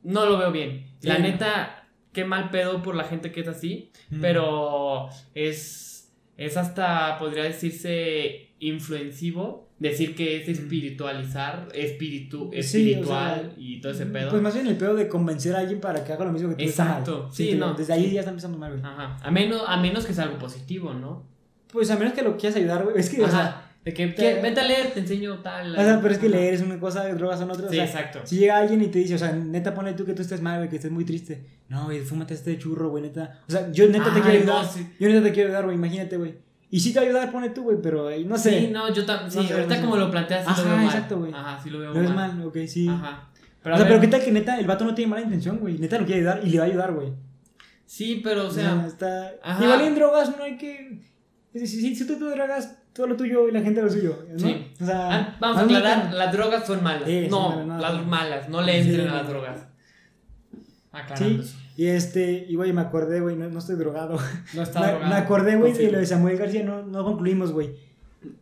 No lo veo bien. La neta, qué mal pedo por la gente que es así, Mm. pero es, es hasta, podría decirse, influencivo decir que es espiritualizar, espiritu, Sí, espiritual o sea, y todo ese pedo. Pues más bien el pedo de convencer a alguien para que haga lo mismo que tú. Exacto, sí, no, Desde ahí sí. ya está empezando mal, güey. Ajá. A menos, a menos que sea algo positivo, ¿no? Pues a menos que lo quieras ayudar, güey. Es que, o sea. De que, te- vete a leer, te enseño tal. o sea, pero es que leer es una cosa, drogas son otras. Sí, o sea, exacto. Si llega alguien y te dice, o sea, neta, ponle tú que tú estés mal, güey, que estés muy triste. No, güey, fúmate este churro, güey, neta. O sea, yo neta te quiero ayudar. no, sí. Yo neta te quiero ayudar, güey, imagínate, güey. Y sí te va a ayudar, ponle tú, güey, pero ahí no sé. Sí, no, yo también. Sí, No sé, ahorita no sé. como lo planteas, sí Ajá, lo veo mal. exacto, güey. Ajá, sí lo veo Lo ves mal. mal, ok, sí. Ajá. o sea, ver, pero qué tal que neta, el vato no tiene mala intención, güey. Neta lo quiere ayudar y le va a ayudar, güey. Sí, pero o sea. está. ajá. Igual en drogas no hay que. Si, si, si tú te drogas, todo lo tuyo y la gente lo suyo. ¿no? Sí. O sea. ah, vamos a aclarar, las drogas son malas. Sí, son no, malas, no, las no. malas, no le entren Sí, a las no. drogas. Aclarando Sí, eso. Y este, y güey, me acordé, güey, no, no estoy drogado. No está Me, drogado. me acordé, güey, de lo de Samuel García, no, no concluimos, güey.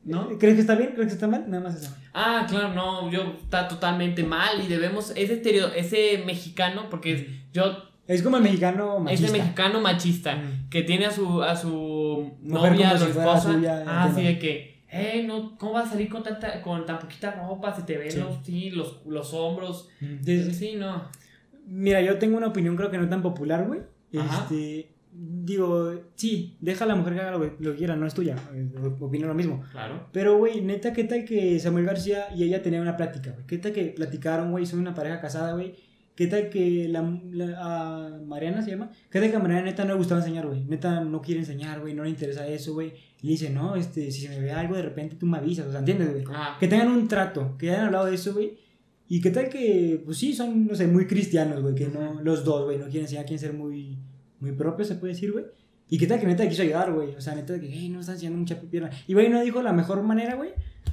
¿No? ¿Crees que está bien? ¿Crees que está mal? Nada más eso. Ah, claro, no, yo está totalmente mal y debemos, ese estereo, ese mexicano, porque es- yo Es como el mexicano Es machista. el mexicano machista Mm. que tiene a su, a su Mujer novia, a su esposa. suya, ah, sí, de que, eh, no, ¿cómo vas a salir con, tanta, con tan poquita ropa? Se te ven Sí. los, sí, los, los hombros. Sí. Sí, no. Mira, yo tengo una opinión creo que no tan popular, güey. Este, digo, sí, deja a la mujer que haga lo que, lo quiera, no es tuya. eh, Opino lo mismo. Claro. Pero, güey, neta, ¿qué tal que Samuel García y ella tenían una plática, güey? ¿Qué tal que platicaron, güey? Son una pareja casada, güey. ¿Qué tal que la, la- a Mariana se llama? ¿Qué tal que a Mariana neta no le gustaba enseñar, güey? Neta no quiere enseñar, güey, no le interesa eso, güey. Y le dice, no, este, si se me ve algo de repente tú me avisas, o sea, ¿entiendes, güey? Que tengan un trato, que hayan hablado de eso, güey. Y qué tal que, pues sí, son, no sé, muy cristianos, güey, que no, los dos, güey, no quieren enseñar, quieren ser muy, muy propios, se puede decir, güey. Y qué tal que neta quiso ayudar, güey. O sea, neta de que, hey, no están enseñando mucha pierna. Y, güey, no dijo la mejor manera, güey.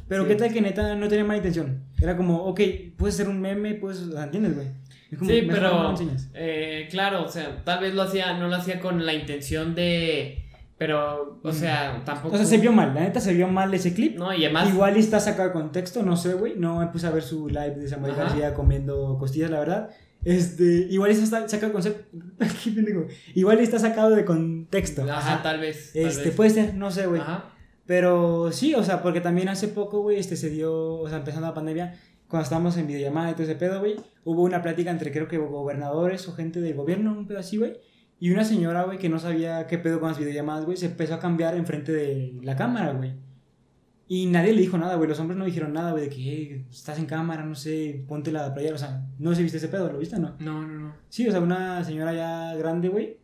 Pero Sí. qué tal que neta no tenía mala intención. Era como, ok, puedes ser un meme, puedes, ¿entiendes, güey? Es como, Sí, pero no eh, claro, o sea, tal vez lo hacía, no lo hacía con la intención de, pero, o sea, tampoco. O sea, se vio mal, la neta se vio mal ese clip. No, y además, Igual está sacado de contexto, no sé, güey. No me puse a ver su live de Samuel Ajá. García comiendo costillas, la verdad. Este, igual está sacado de concepto. Igual está sacado de contexto. ajá, tal vez. tal Este, vez. puede ser, no sé, güey. Ajá. Pero sí, o sea, porque también hace poco, güey, este se dio, o sea, empezando la pandemia, cuando estábamos en videollamada y todo ese pedo, güey, hubo una plática entre creo que gobernadores o gente del gobierno, un pedo así, güey. Y una señora, güey, que no sabía qué pedo con las videollamadas, güey, se empezó a cambiar enfrente de la cámara, güey. Y nadie le dijo nada, güey. Los hombres no dijeron nada, güey, de que "Eh, estás en cámara, no sé, ponte la playera. O sea, no se viste ese pedo, ¿lo viste no? No, no, no. Sí, o sea, una señora ya grande, güey.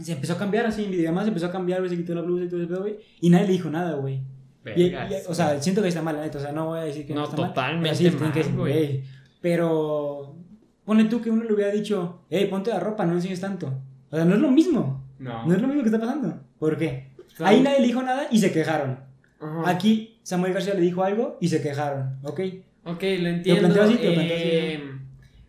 Se empezó a cambiar así en videollamadas, se empezó a cambiar, güey, se quitó la blusa y todo ese pedo, güey. Y nadie le dijo nada, güey. Y- y- o sea, siento que está mal, la neta. O sea, no voy a decir que no, No, está mal. totalmente sí, mal, que decir, güey. Pero ponle tú que uno le hubiera dicho, hey, ponte la ropa, no enseñes tanto. O sea, no es lo mismo. no. No es lo mismo que está pasando. ¿Por qué? Ahí nadie le dijo nada y se quejaron. Ajá. Aquí Samuel García le dijo algo y se quejaron. ¿Ok? Ok, lo entiendo. lo planteo así, eh,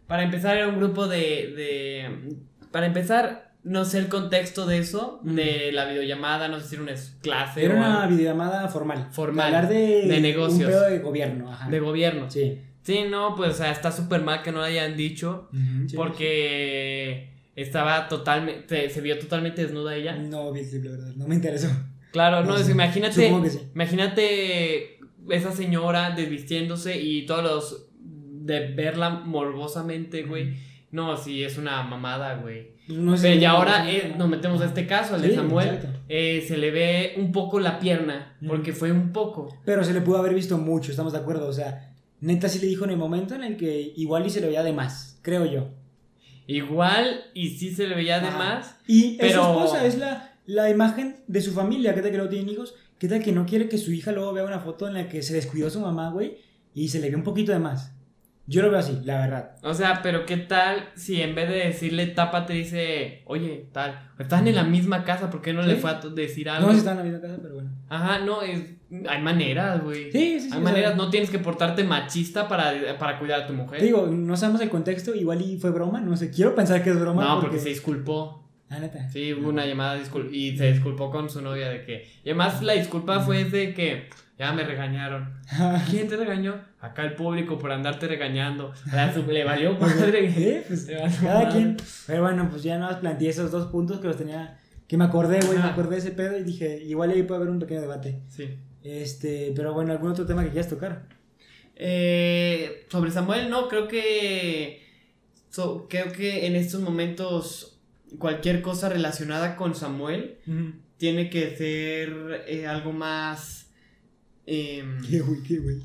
Para empezar, era un grupo de, de. Para empezar, no sé el contexto de eso, Mm. de la videollamada, no sé si era una clase Era o una algo videollamada formal. Formal. Hablar de, De negocios. Un pedo de gobierno. Ajá. de gobierno. Sí. Sí. no, pues o sea, está súper mal que no lo hayan dicho, Sí. porque estaba totalmente. Se vio totalmente desnuda ella. No vi el clip, la verdad. No me interesó. Claro, no, No es, sé. imagínate. Sí. Imagínate esa señora desvistiéndose y todos los. de verla morbosamente, güey. No, sí, es una mamada, güey. No sé. Pero y ahora eh, nos metemos a este caso, el de Samuel. eh, se le ve un poco la pierna, porque fue un poco. Pero se le pudo haber visto mucho, estamos de acuerdo. O sea, neta sí le dijo en el momento en el que igual y se le veía de más, creo yo. Igual, y sí se le veía de más. Y es Pero- su esposa, es la, la imagen de su familia. ¿Qué tal que no tienen hijos? ¿Qué tal que no quiere que su hija luego vea una foto en la que se descuidó su mamá, güey? Y se le ve un poquito de más. Yo lo veo así, la verdad. O sea, pero ¿qué tal si en vez de decirle tápate dice, oye, tal, están en la misma casa, ¿por qué no le fue a decir algo? No si está en la misma casa, pero bueno. Ajá, no, es, hay maneras, güey. Sí, sí, sí. Hay maneras, sea, no tienes que portarte machista para, para cuidar a tu mujer. digo, no sabemos el contexto, igual y fue broma, no sé. Quiero pensar que es broma. no, porque se disculpó. Ah, neta. Sí, hubo una llamada discul- y se disculpó con su novia de que. Y además la disculpa fue de que ya me regañaron. ¿Quién te regañó? Acá el público por andarte regañando. Le valió madre. Eh, pues, Le valió cada quien. Pero bueno, pues ya nada más planteé esos dos puntos que los tenía. Que me acordé, güey, me acordé de ese pedo y dije, igual ahí puede haber un pequeño debate. Sí. Este, pero bueno, ¿algún otro tema que quieras tocar? Eh, sobre Samuel, no, creo que. so- creo que en estos momentos cualquier cosa relacionada con Samuel tiene que ser eh, algo más. em, ¿Qué, güey? ¿Qué, güey?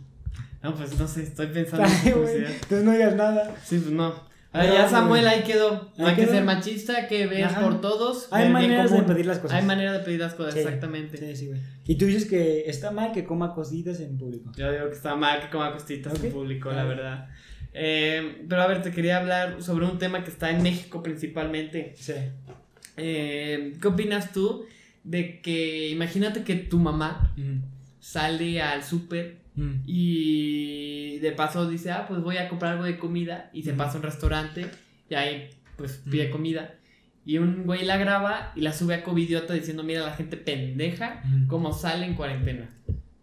no, pues no sé, estoy pensando Ay. Entonces no digas nada. Sí, pues no. Ah, Pero, ya Samuel ahí quedó. No hay que quedó. ser machista, que ver Ajá. por todos. Hay maneras de pedir las cosas. Hay manera de pedir las cosas, Sí. exactamente. Sí, sí, güey. Y tú dices que está mal que coma cositas en público. Yo digo que está mal que coma costitas en público, la ver. verdad. Eh, pero a ver, te quería hablar sobre un tema que está en México principalmente. Sí. Eh, ¿Qué opinas tú de que, imagínate que tu mamá sale al súper Mm. y de paso dice, ah, pues voy a comprar algo de comida y se Ujú. pasa a un restaurante y ahí pues pide Ujú. comida y un güey la graba y la sube a Covidiota diciendo, mira la gente pendeja Mm. cómo sale en cuarentena.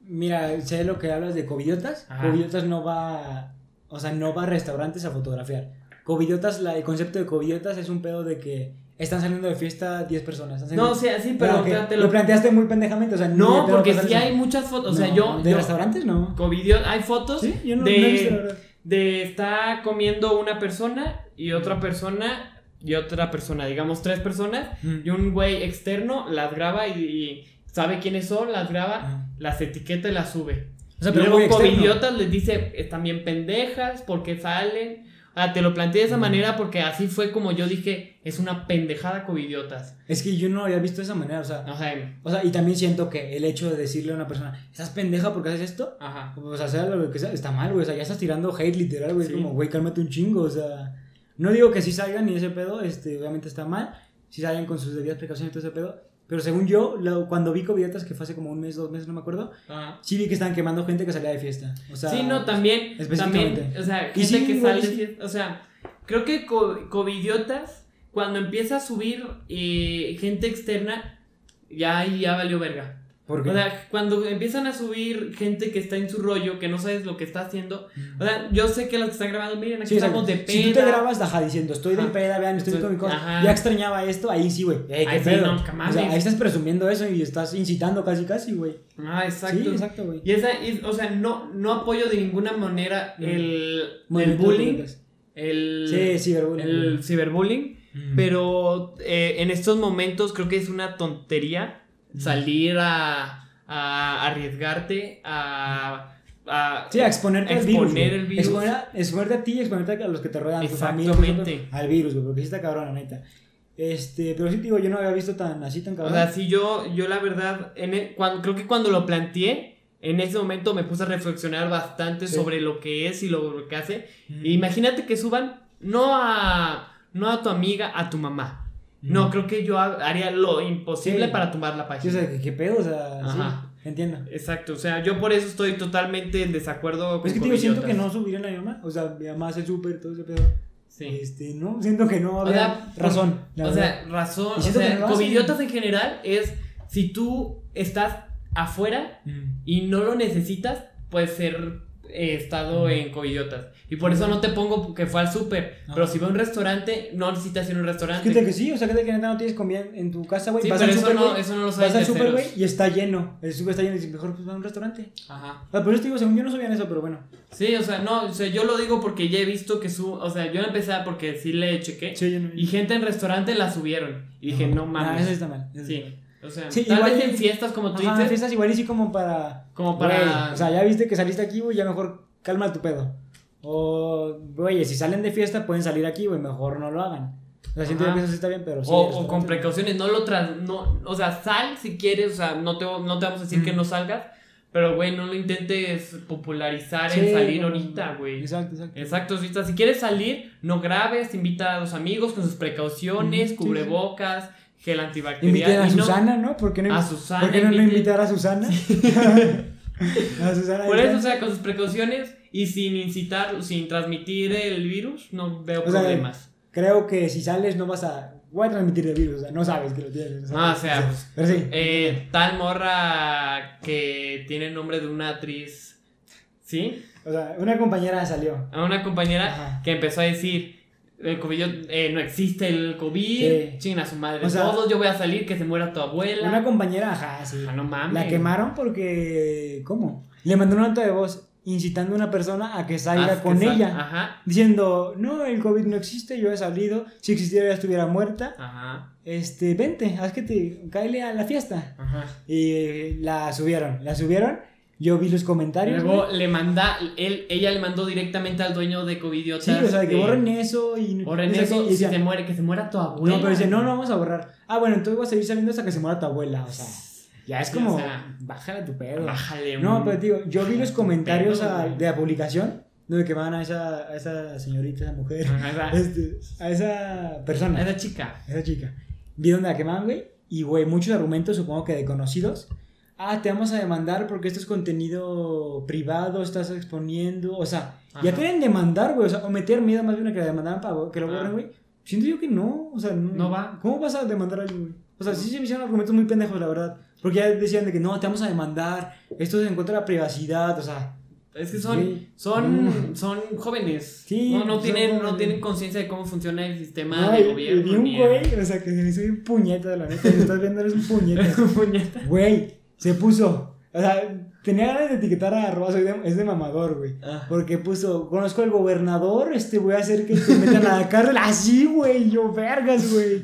Mira, sé lo que hablas de covidiotas. Ajá. Covidiotas no va, o sea, no va a restaurantes a fotografiar. covidiotas, la, el concepto de covidiotas es un pedo de que están saliendo de fiesta 10 personas. están saliendo- No, o sea, sí, pero te- lo... lo- planteaste muy pendejamente, o sea, No, porque sí eso. hay muchas fotos. O sea, No, yo. ¿De yo- restaurantes no? Covidio, hay fotos Sí, yo no, de, no he visto, la verdad. de está comiendo una persona y otra persona y otra persona, digamos tres personas, Mm. y un güey externo las graba y, y sabe quiénes son, las graba, Ajá. las etiqueta y las sube. O sea, y pero luego externo. covidiotas les dice, están bien pendejas, porque salen. Ah, te lo planteé de esa Mm. manera porque así fue como yo dije, es una pendejada covidiotas. Es que yo no lo había visto de esa manera, o sea, O sea, o sea, y también siento que el hecho de decirle a una persona, ¿estás pendeja porque haces esto? ajá. O sea, sea lo que sea, está mal, güey. O sea, ya estás tirando hate literal, güey. Sí. Es como, güey, cálmate un chingo. O sea, no digo que sí salgan ni ese pedo, este, obviamente está mal. Si salgan con sus debidas precauciones y todo ese pedo. Pero según yo, lo- cuando vi covidiotas, que fue hace como un mes, dos meses, no me acuerdo, ajá. sí vi que estaban quemando gente que salía de fiesta. O sea, sí, no, también, específicamente. también, o sea, gente sí, que sale, sí. de fiesta, o sea, creo que co- covidiotas, cuando empieza a subir eh, gente externa, ya ahí ya valió verga. ¿Por qué? O sea, cuando empiezan a subir gente que está en su rollo, que no sabes lo que está haciendo, o sea, yo sé que los que están grabando, miren, aquí Sí, estamos de peda. Si tú te grabas, ajá, diciendo, estoy de peda, vean, estoy Estoy- con mi cosa. Ya extrañaba esto, ahí sí, güey. Ahí sí, no, o sea, ahí estás presumiendo eso y estás incitando casi, casi, güey. Ah, exacto. Sí, exacto, güey. Y esa, y- o sea, no, no apoyo de ninguna manera Mm. el, el bullying, el, Sí, ciberbullying. el ciberbullying. Mm. Pero eh, en estos momentos creo que es una tontería Mm. salir a, a arriesgarte a, a- Sí, a exponerte al virus. exponer el virus. Exponer exponerte a ti y exponerte a los que te rodean, Exactamente. al virus, porque sí está cabrón, la neta. Este, pero sí, te digo, yo no había visto tan así, tan O cabrón. sea, sí, yo, yo la verdad, en e- cuando, creo que cuando lo planteé, en ese momento me puse a reflexionar bastante Sí. sobre lo que es y lo que hace. Mm. E imagínate que suban no a, no a tu amiga, a tu mamá. No, creo que yo ha- haría lo imposible Sí. para tumbar la Sí, página. o sea, ¿qué, pedo? O sea, Ajá. sí, entiendo. Exacto, o sea, yo por eso estoy totalmente en desacuerdo con es que digo, siento que no subirían a mi mamá. O sea, mi mamá hace súper, todo ese pedo. Sí. Este, no, siento que no O habría sea, razón. la O verdad. sea, razón. O sea, no covidiotas en general es si tú estás afuera Mm. y no lo necesitas, puedes ser eh, estado en covidiotas. Y por eso no te pongo que fue al súper. Ajá. Pero si va a un restaurante, no necesitas ir a un restaurante. Fíjate que sí, o sea, que neta no tienes comida en tu casa, güey. Sí, vas pero al eso no, eso no lo saben Vas al súper, güey, y está lleno. El súper está lleno y dices, mejor pues va a un restaurante. Ajá. Ah, por eso te digo, según yo no sabían eso, pero bueno. Sí, o sea, no, o sea, yo lo digo porque ya he visto que su, o sea, yo empecé porque sí le chequé Sí, yo no y gente en restaurante la subieron y dije, no Ah, mames. eso está mal. eso sí. está mal. O sea, Sí, tal igual vez y- en fiestas como tú dices, fiestas igual y sí como para... como para Güey, o sea, ya viste que saliste aquí, güey, ya mejor calma tu pedo. O, güey, si salen de fiesta pueden salir aquí, güey, mejor no lo hagan. O sea, siento que eso sí está bien, pero sí. o, o con no. precauciones, no lo tras, no, o sea, sal si quieres, o sea, no te, no te vamos a decir Mm. que no salgas, pero güey, no lo intentes popularizar Sí, en salir como- ahorita, güey. Exacto, exacto. Exacto, si, si quieres salir, no grabes, invita a los amigos con sus precauciones, sí, cubrebocas, gel antibacterial. Inviten a no- ¿no? ¿Por qué no, A Susana, ¿por qué no, no invitar a Susana? a Susana. Por eso, o sea, con sus precauciones y sin incitar, sin transmitir el virus, no veo O sea, problemas. Creo que si sales no vas a... Voy a transmitir el virus, o sea, no sabes que lo tienes. ¿sabes? Ah, o sea, pues, Pero sí. Eh, tal morra que tiene el nombre de una actriz, ¿sí? O sea, una compañera salió. A una compañera Ajá. que empezó a decir, el COVID, eh, no existe el COVID, Sí. a su madre O sea, todos, yo voy a salir, que se muera tu abuela. Una compañera, ajá, sí. Ah, no mames. La quemaron porque... ¿Cómo? Le mandó una nota de voz incitando a una persona a que salga Ah, con ella. Ajá, Diciendo, no, el COVID no existe, yo he salido. Si existiera ya estuviera muerta. ajá, Este, vente, haz que te... Cáele a la fiesta. ajá. Y eh, la subieron, la subieron. Yo vi los comentarios. Luego güey. le manda, él, ella le mandó directamente al dueño de Covidiotas. Sí, o sea, que de- borren eso y... borren o sea, eso, que- y decía, se muere, que se muera tu abuela. No, pero dice, no, no vamos a borrar. Ah, bueno, entonces voy a seguir saliendo hasta que se muera tu abuela. O sea, ya es como, o sea, bájale tu pedo. Bájale No, un- pero te digo, yo vi los comentarios pedo, a- de la publicación donde quemaban a esa, a esa señorita, esa mujer, Ajá, este, a esa persona, a esa chica. a esa chica. Vi donde la quemaban, güey, y, güey, muchos argumentos, supongo que de conocidos. Ah, te vamos a demandar porque esto es contenido privado, estás exponiendo, o sea, ya Ajá. quieren demandar, güey, o sea, o meter miedo más bien a que la demandaran para que lo borren, güey. Siento yo que no, o sea, no, No va. ¿Cómo vas a demandar a alguien, güey? O sea, sí se me hicieron argumentos muy pendejos, la verdad. Porque ya decían de que no, te vamos a demandar, esto es en contra de la privacidad, o sea, Es que son, Sí. son, Mm. son jóvenes. Sí, no, no tienen, no tienen conciencia de cómo funciona el sistema de y- y gobierno. vi un güey, o sea, que se me hizo un puñeta, la neta. Si estás viendo, eres un puñeta. el- Puñeta. Güey, se puso. O sea, tenía ganas de etiquetar a arroba, soy de- es de mamador, güey. Ah. Porque puso, conozco al gobernador, este, voy a hacer que te metan a la cárcel. Así, güey, yo, vergas, güey.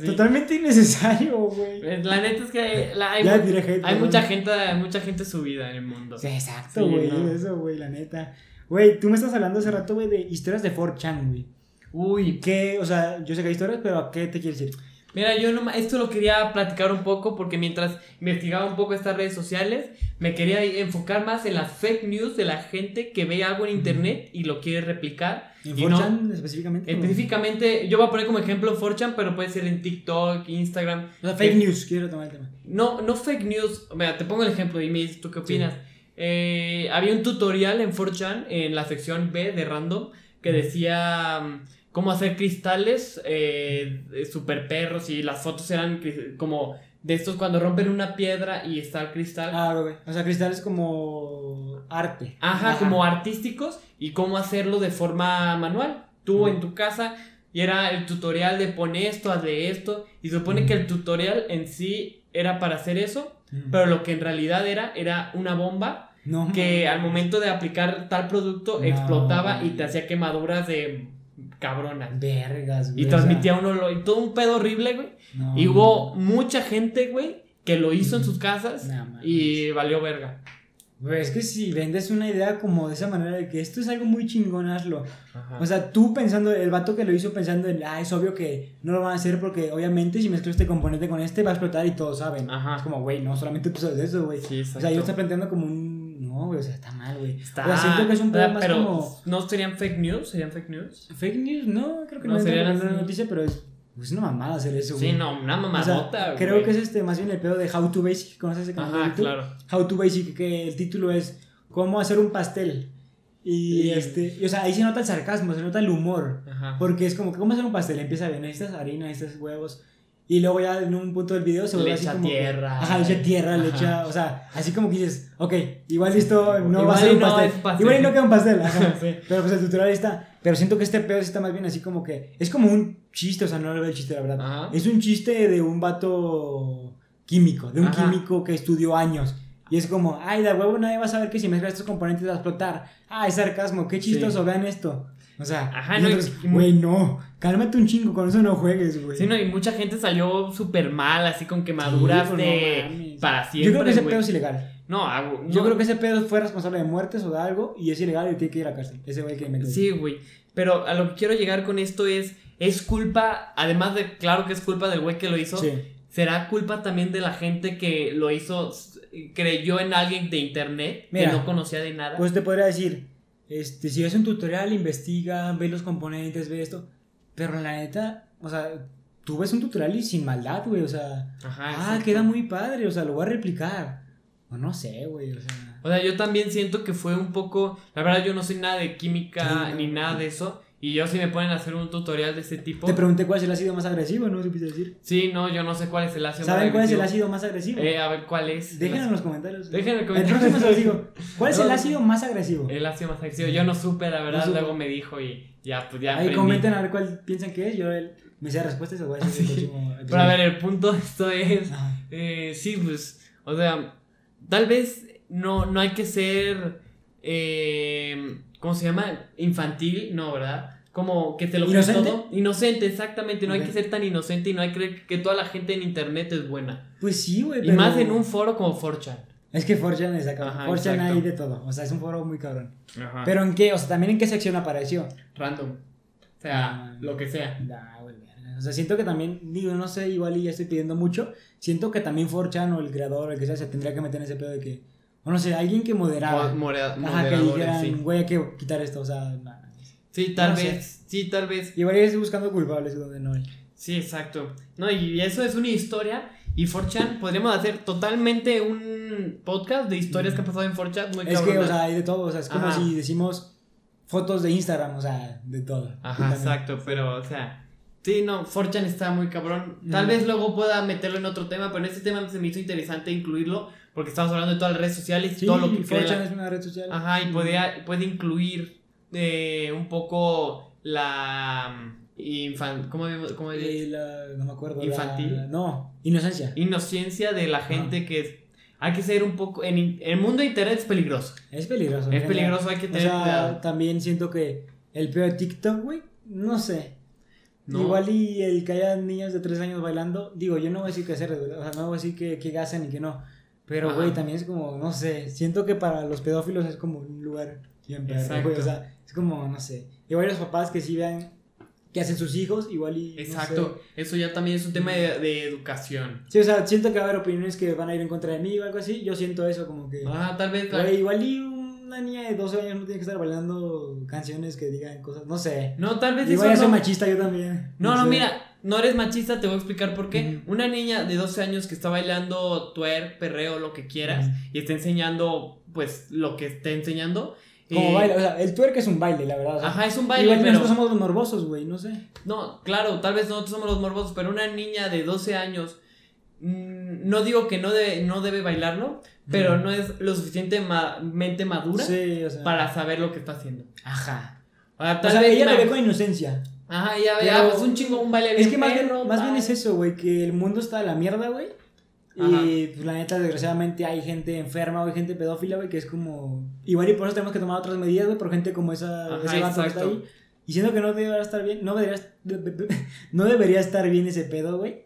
Sí. Totalmente innecesario, güey. Eh, La neta es que la- hay, Ya diré hay perdón. mucha gente, hay mucha gente subida en el mundo. Sí, exacto, Sí, güey, no. eso, güey, la neta. Güey, tú me estás hablando hace rato, güey, de historias de 4chan, güey. Uy, ¿Qué? O sea, yo sé que hay historias, pero ¿a qué te quieres decir? Mira, yo no, esto lo quería platicar un poco porque mientras investigaba un poco estas redes sociales, me quería enfocar más en las fake news de la gente que ve algo en internet y lo quiere replicar. ¿En y no- 4chan específicamente? específicamente, yo voy a poner como ejemplo 4chan, pero puede ser en TikTok, Instagram. O sea, fake news, quiero tomar el tema. No, no fake news. Mira, te pongo el ejemplo y me dices tú qué opinas. Eh, había un tutorial en 4chan en la sección B de random que decía mm, cómo hacer cristales eh, super perros y las fotos eran como de estos cuando rompen una piedra y está el cristal. Ah, güey. O sea, cristal es como arte. Ajá, como artísticos y cómo hacerlo de forma manual. Tú en tu casa y era el tutorial de pon esto, haz de esto. Y supone que el tutorial en sí era para hacer eso, pero lo que en realidad era era una bomba no, que mames. al momento de aplicar tal producto No. explotaba y te hacía quemaduras de cabronas. Vergas, güey. Y transmitía un olor y todo un pedo horrible, güey. no, Y hubo mucha gente, güey, que lo hizo en sus casas No, y valió verga. Güey, es que si vendes una idea como de esa manera de que esto es algo muy chingón, hazlo. Ajá. O sea, tú pensando, el vato que lo hizo pensando en, ah, es obvio que no lo van a hacer porque obviamente si mezclo este componente con este va a explotar y todos saben. Ajá. Es como, güey, no, solamente tú sabes eso, güey. Sí, O sea, yo exacto. estoy planteando como un, güey, o sea, está mal, güey. Está, O sea, siento que es un poco pero- más pero como... ¿no serían fake news? ¿Serían fake news? Fake news, no, creo que No, no, serían así. noticia, pero es, es una mamada hacer eso, güey. Sí, no, una O sea, mamadota, creo güey. que es este, más bien el pedo de How to Basic, ¿conoces ese canal Ajá, claro. How to Basic, que el título es Cómo hacer un pastel. Y este, y, o sea, ahí se nota el sarcasmo, se nota el humor. Ajá. Porque es como que, ¿cómo hacer un pastel? Empieza bien, necesitas harina, necesitas huevos. Y luego ya en un punto del video se vuelve Le así echa como. que- tierra. ajá, le echa tierra, le echa. O sea, así como que dices, ok, igual esto no Igual va a ser un no pastel. pastel. Igual y no queda un pastel. Ajá. Sí. Pero pues el tutorial está. Pero siento que este pedo está más bien así como que. Es como un chiste, o sea, no lo veo el chiste, la verdad. Ajá. Es un chiste de un vato químico, de un Ajá. químico que estudió años. Y es como, ay, de huevo nadie va a saber que si mezclas estos componentes va a explotar. Ah, es sarcasmo, qué chistoso, Sí. vean esto. O sea, Ajá, y no, güey, no, cálmate un chingo, con eso no juegues, güey. Sí, no, y mucha gente salió súper mal, así con quemaduras Sí, pues, de. no para Yo siempre. creo que ese güey. pedo es ilegal. No, hago- Yo creo que ese pedo fue responsable de muertes o de algo y es ilegal y tiene que ir a la cárcel. Ese güey que me Sí, güey. Pero a lo que quiero llegar con esto es. Es culpa, además de, claro que es culpa del güey que lo hizo, Sí. será culpa también de la gente que lo hizo, creyó en alguien de internet Mira, que no conocía de nada. Pues te podría decir, este, si ves un tutorial, investiga, ve los componentes, ve esto. Pero la neta, o sea, tú ves un tutorial y sin maldad, güey, o sea, Ajá, ah, queda muy padre, o sea, lo voy a replicar. O no sé, güey, o sea. O sea, yo también siento que fue un poco. La verdad, yo no soy nada de química Sí, no. ni nada de eso. Y yo, si me ponen a hacer un tutorial de ese tipo. Te pregunté cuál es el ácido más agresivo, ¿no? ¿Supiste decir? Sí, no, yo no sé cuál es el ácido. ¿Saben más cuál es el agresivo. ácido más agresivo? Eh, a ver, ¿cuál es? Déjenlo en los comentarios. El próximo se los digo. ¿Cuál es el ácido más agresivo? El ácido más agresivo. Yo no supe, la verdad. No supe. luego me dijo y ya, pues ya. Ahí aprendí. comenten a ver cuál piensan que es. Yo el- me sé la respuesta y se lo voy a decir en el Sí. Pero a ver, el punto de esto es. Eh, sí, pues, o sea, tal vez no, no hay que ser, eh, ¿cómo se llama? Infantil, no, ¿verdad? Como que te lo crees ¿Inocente? todo. Inocente, exactamente. No hay Ok. que ser tan inocente y no hay que creer que toda la gente en internet es buena. Pues sí, güey. Y pero- más en un foro como 4chan. Es que 4chan es acá. Ajá, 4chan exacto. hay de todo. O sea, es un foro muy cabrón. Ajá. Pero en qué, o sea, también en qué sección apareció. Random. O sea, Ah. lo que sea. Da, güey. O sea, siento que también, digo, no sé, igual y ya estoy pidiendo mucho. Siento que también 4chan o el creador o el que sea se tendría que meter en ese pedo de que, o no sé, alguien que moderaba. Mo- modera- Ajá, que moderadores, dijeran, sí. güey, hay que quitar esto, o sea, nah. Sí, tal no sé. vez. Sí, tal vez. Igual estoy buscando culpables donde no hay. Sí, exacto. No, y eso es una historia. Y 4chan, podríamos hacer totalmente un podcast de historias que han pasado en 4chan. Muy Es que, o sea, hay de todo, o sea, es como Ajá. si decimos fotos de Instagram, o sea, de todo. Ajá, exacto, pero, o sea, Sí, no, Forchan está muy cabrón. Tal Mm. vez luego pueda meterlo en otro tema, pero en este tema se me hizo interesante incluirlo porque estamos hablando de todas las redes sociales y Sí, todo lo que 4chan la- es una red social. Ajá, y Mm. puede, puede incluir eh, un poco la infan... ¿Cómo, cómo Eh, la- no me acuerdo. la- Infantil. no, inocencia. inocencia de la gente que es- hay que ser un poco en el mundo de internet es peligroso Es peligroso. es peligroso hay que O tener sea, cuidado también siento que el peor de TikTok, güey, no sé. No. Igual y el que haya niños de 3 años bailando, digo, yo no voy a decir que hacer, o sea, no voy a decir que, que hacen y que no. Pero, güey, también es como, no sé, siento que para los pedófilos es como un lugar bien perro, Exacto. güey, o sea, es como, no sé. Igual los papás que sí vean que hacen sus hijos, igual y... no exacto eso ya también es un tema de, de educación. Sí, o sea, siento que va a haber opiniones que van a ir en contra de mí o algo así, yo siento eso como que... ah tal vez Güey, igual y una niña de 12 años no tiene que estar bailando canciones que digan cosas, no sé. no tal vez Igual eso soy no machista yo también. no no sé. mira no eres machista te voy a explicar por qué una niña de 12 años que está bailando twerk perreo lo que quieras y está enseñando pues lo que esté enseñando Como eh, baile, o sea, el twerk es un baile, la verdad. o sea, ajá es un baile igual que pero nosotros somos los morbosos, güey, no sé. No, claro, tal vez nosotros somos los morbosos, pero una niña de 12 años, mm, no digo que no, debe no debe bailarlo, pero Ujú. no es lo suficientemente madura Sí, o sea. para saber lo que está haciendo. Ajá. O sea, tal vez ella lo ve con inocencia. Ajá, ya ah, pues un chingo, un baile Es bien que más bien, más bien es eso, güey, que el mundo está de la mierda, güey. Y pues la neta, desgraciadamente hay gente enferma, güey, gente pedófila, güey, que es como. Igual y por eso tenemos que tomar otras medidas, güey, por gente como esa, Ajá, ese vato que está ahí. Y siento que no debería estar bien, no debería, no debería estar bien ese pedo, güey.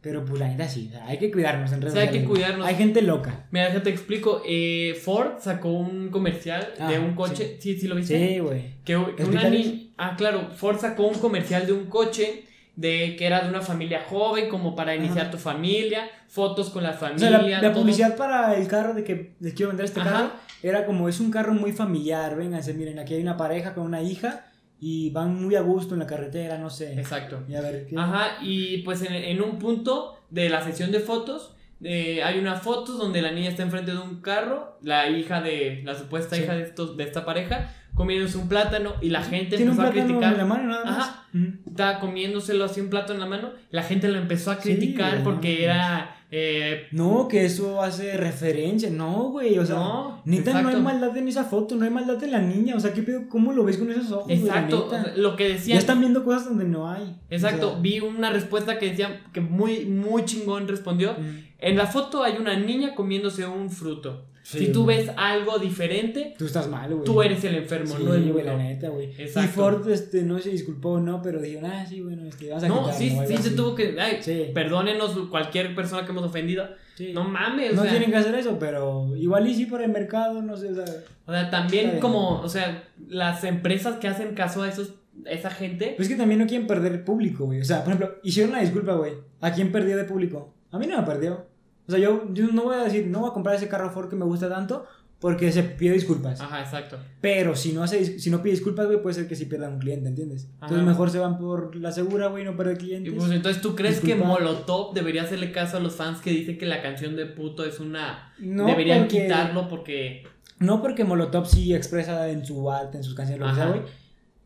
Pero pues la neta sí, o sea, hay que cuidarnos en redes Sí, hay que cuidarnos. Hay gente loca. Mira, déjate explico. eh, Ford sacó un comercial de Ah, un coche. Sí, sí, lo viste. Sí, güey. Que, que una. Ah, claro, Ford sacó un comercial de un coche. De que era de una familia joven, como para iniciar Ajá. tu familia, fotos con la O familia. sea, la, publicidad para el carro de que les quiero vender este Ajá. carro era como es un carro muy familiar. Vénganse, miren, aquí hay una pareja con una hija y van muy a gusto en la carretera, no sé. Exacto. Y a ver, ¿qué? Ajá, y pues en, en un punto de la sesión de fotos, eh, hay una foto donde la niña está enfrente de un carro, la hija de, la supuesta Sí. hija de, estos, de esta pareja, comiéndose un plátano y la gente Tiene un empezó a criticar. en la mano nada más. Ajá. Ujú. Estaba comiéndoselo así un plato en la mano, la gente lo empezó a criticar porque no, era... eh, No, que eso hace referencia. No, güey. O sea, No, neta, no hay exacto. maldad en esa foto, no hay maldad en la niña. O sea, ¿qué pedo? ¿Cómo lo ves con esos ojos? exacto, neta. o sea, lo que Ya decían... están viendo cosas donde no hay. Exacto, O sea, vi una respuesta que decía que muy, muy chingón respondió. mm, En la foto hay una niña comiéndose un fruto. Sí, si tú ves algo diferente, Tú estás mal, güey. tú eres el enfermo, Sí, no el güey, la neta, güey. Y. Ford, este, no se disculpó o no, pero dijeron, ah, sí, bueno, este, vamos a No, quitarlo sí, o algo sí se tuvo que. Ay, Sí. perdónenos cualquier persona que hemos ofendido. No mames, No o sea. tienen que hacer eso, pero igual y sí por el mercado, no sé, o sea. O sea, también como, o sea, las empresas que hacen caso a esos, esa gente. Pues es que también no quieren perder público, güey. O sea, por ejemplo, hicieron una disculpa, güey. ¿A quién perdió de público? A mí no me perdió. O sea, yo, yo no voy a decir, no voy a comprar ese carro Ford que me gusta tanto porque se pide disculpas. Ajá, exacto. Pero si no, hace, si no pide disculpas, güey, puede ser que sí pierdan un cliente, ¿entiendes? Entonces mejor se van por la segura, güey, no perder Y clientes. pues entonces, ¿tú crees que. Molotov debería hacerle caso a los fans que dicen que la canción de puto es una. no deberían porque- quitarlo porque. No porque Molotov sí expresa en su arte, en sus canciones, lo que sea, güey.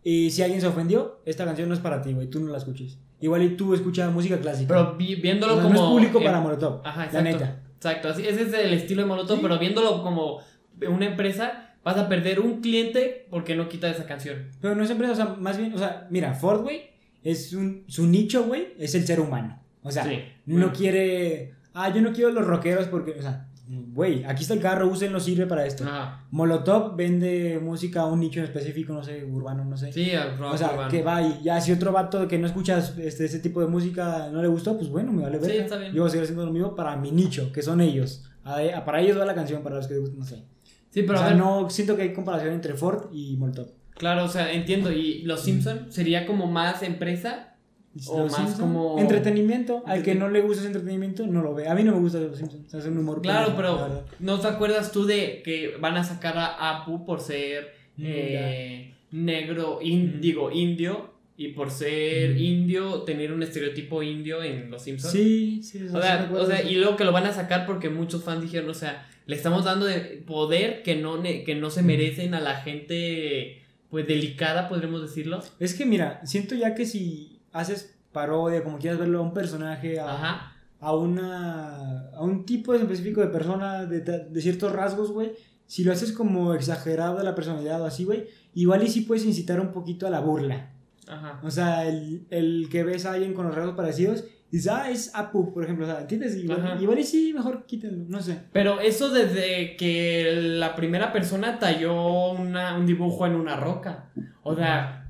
Y si alguien se ofendió, esta canción no es para ti, güey. Tú no la escuches. Igual y tú escuchas música clásica. Pero vi- viéndolo O sea, como. no es público eh, para Molotov. Ajá, la exacto. neta. Exacto, así, ese es el estilo de Molotov, Sí. pero viéndolo como una empresa, vas a perder un cliente porque no quita esa canción. Pero no es empresa, o sea, más bien, o sea, mira, Ford, güey, es un, su nicho, güey, es el ser humano. O sea, Sí, no bueno. quiere, ah, yo no quiero los rockeros porque, o sea, güey, aquí está el carro, úsenlo, sirve para esto. Ajá. Molotov vende música a un nicho específico, no sé, urbano, no sé. Sí, al o sea, urbano. que va y ya si otro vato que no escuchas este, ese tipo de música no le gustó, pues bueno, me vale Sí, ver. está bien. Yo voy a seguir haciendo lo mismo para mi nicho, que son ellos. A- para ellos va la canción, para los que les gusta, no sé. Sí, pero o a sea, ver, no siento que hay comparación entre Ford y Molotov. claro, o sea, entiendo. Y Los Simpson sería como más empresa. O más como- Entretenimiento. Al que no le gusta ese entretenimiento, no lo ve. A mí no me gusta Los Simpsons. O sea, es un humor. Claro, pero. ¿no te acuerdas tú de que van a sacar a Apu por ser Mm, eh, negro, in- Mm. digo, indio? Y por ser Mm. indio, tener un estereotipo indio en Los Simpsons. Sí, sí. O sea, o sea, y luego que lo van a sacar porque muchos fans dijeron, o sea, le estamos dando de poder que no, que no se merecen a la gente, pues, delicada, podríamos decirlo. Es que mira, siento ya que si haces parodia, como quieras verlo, a un personaje, a, Ajá. a una a un tipo específico de persona de, de ciertos rasgos, güey, si lo haces como exagerado la personalidad o así, güey, igual y sí puedes incitar un poquito a la burla. Ajá. O sea, el, el que ves a alguien con los rasgos parecidos, dices, ah, es Apu, por ejemplo, o sea, ¿entiendes? Igual, igual y sí, mejor quítenlo, no sé. Pero eso desde que la primera persona talló una- un dibujo en una roca. O sea,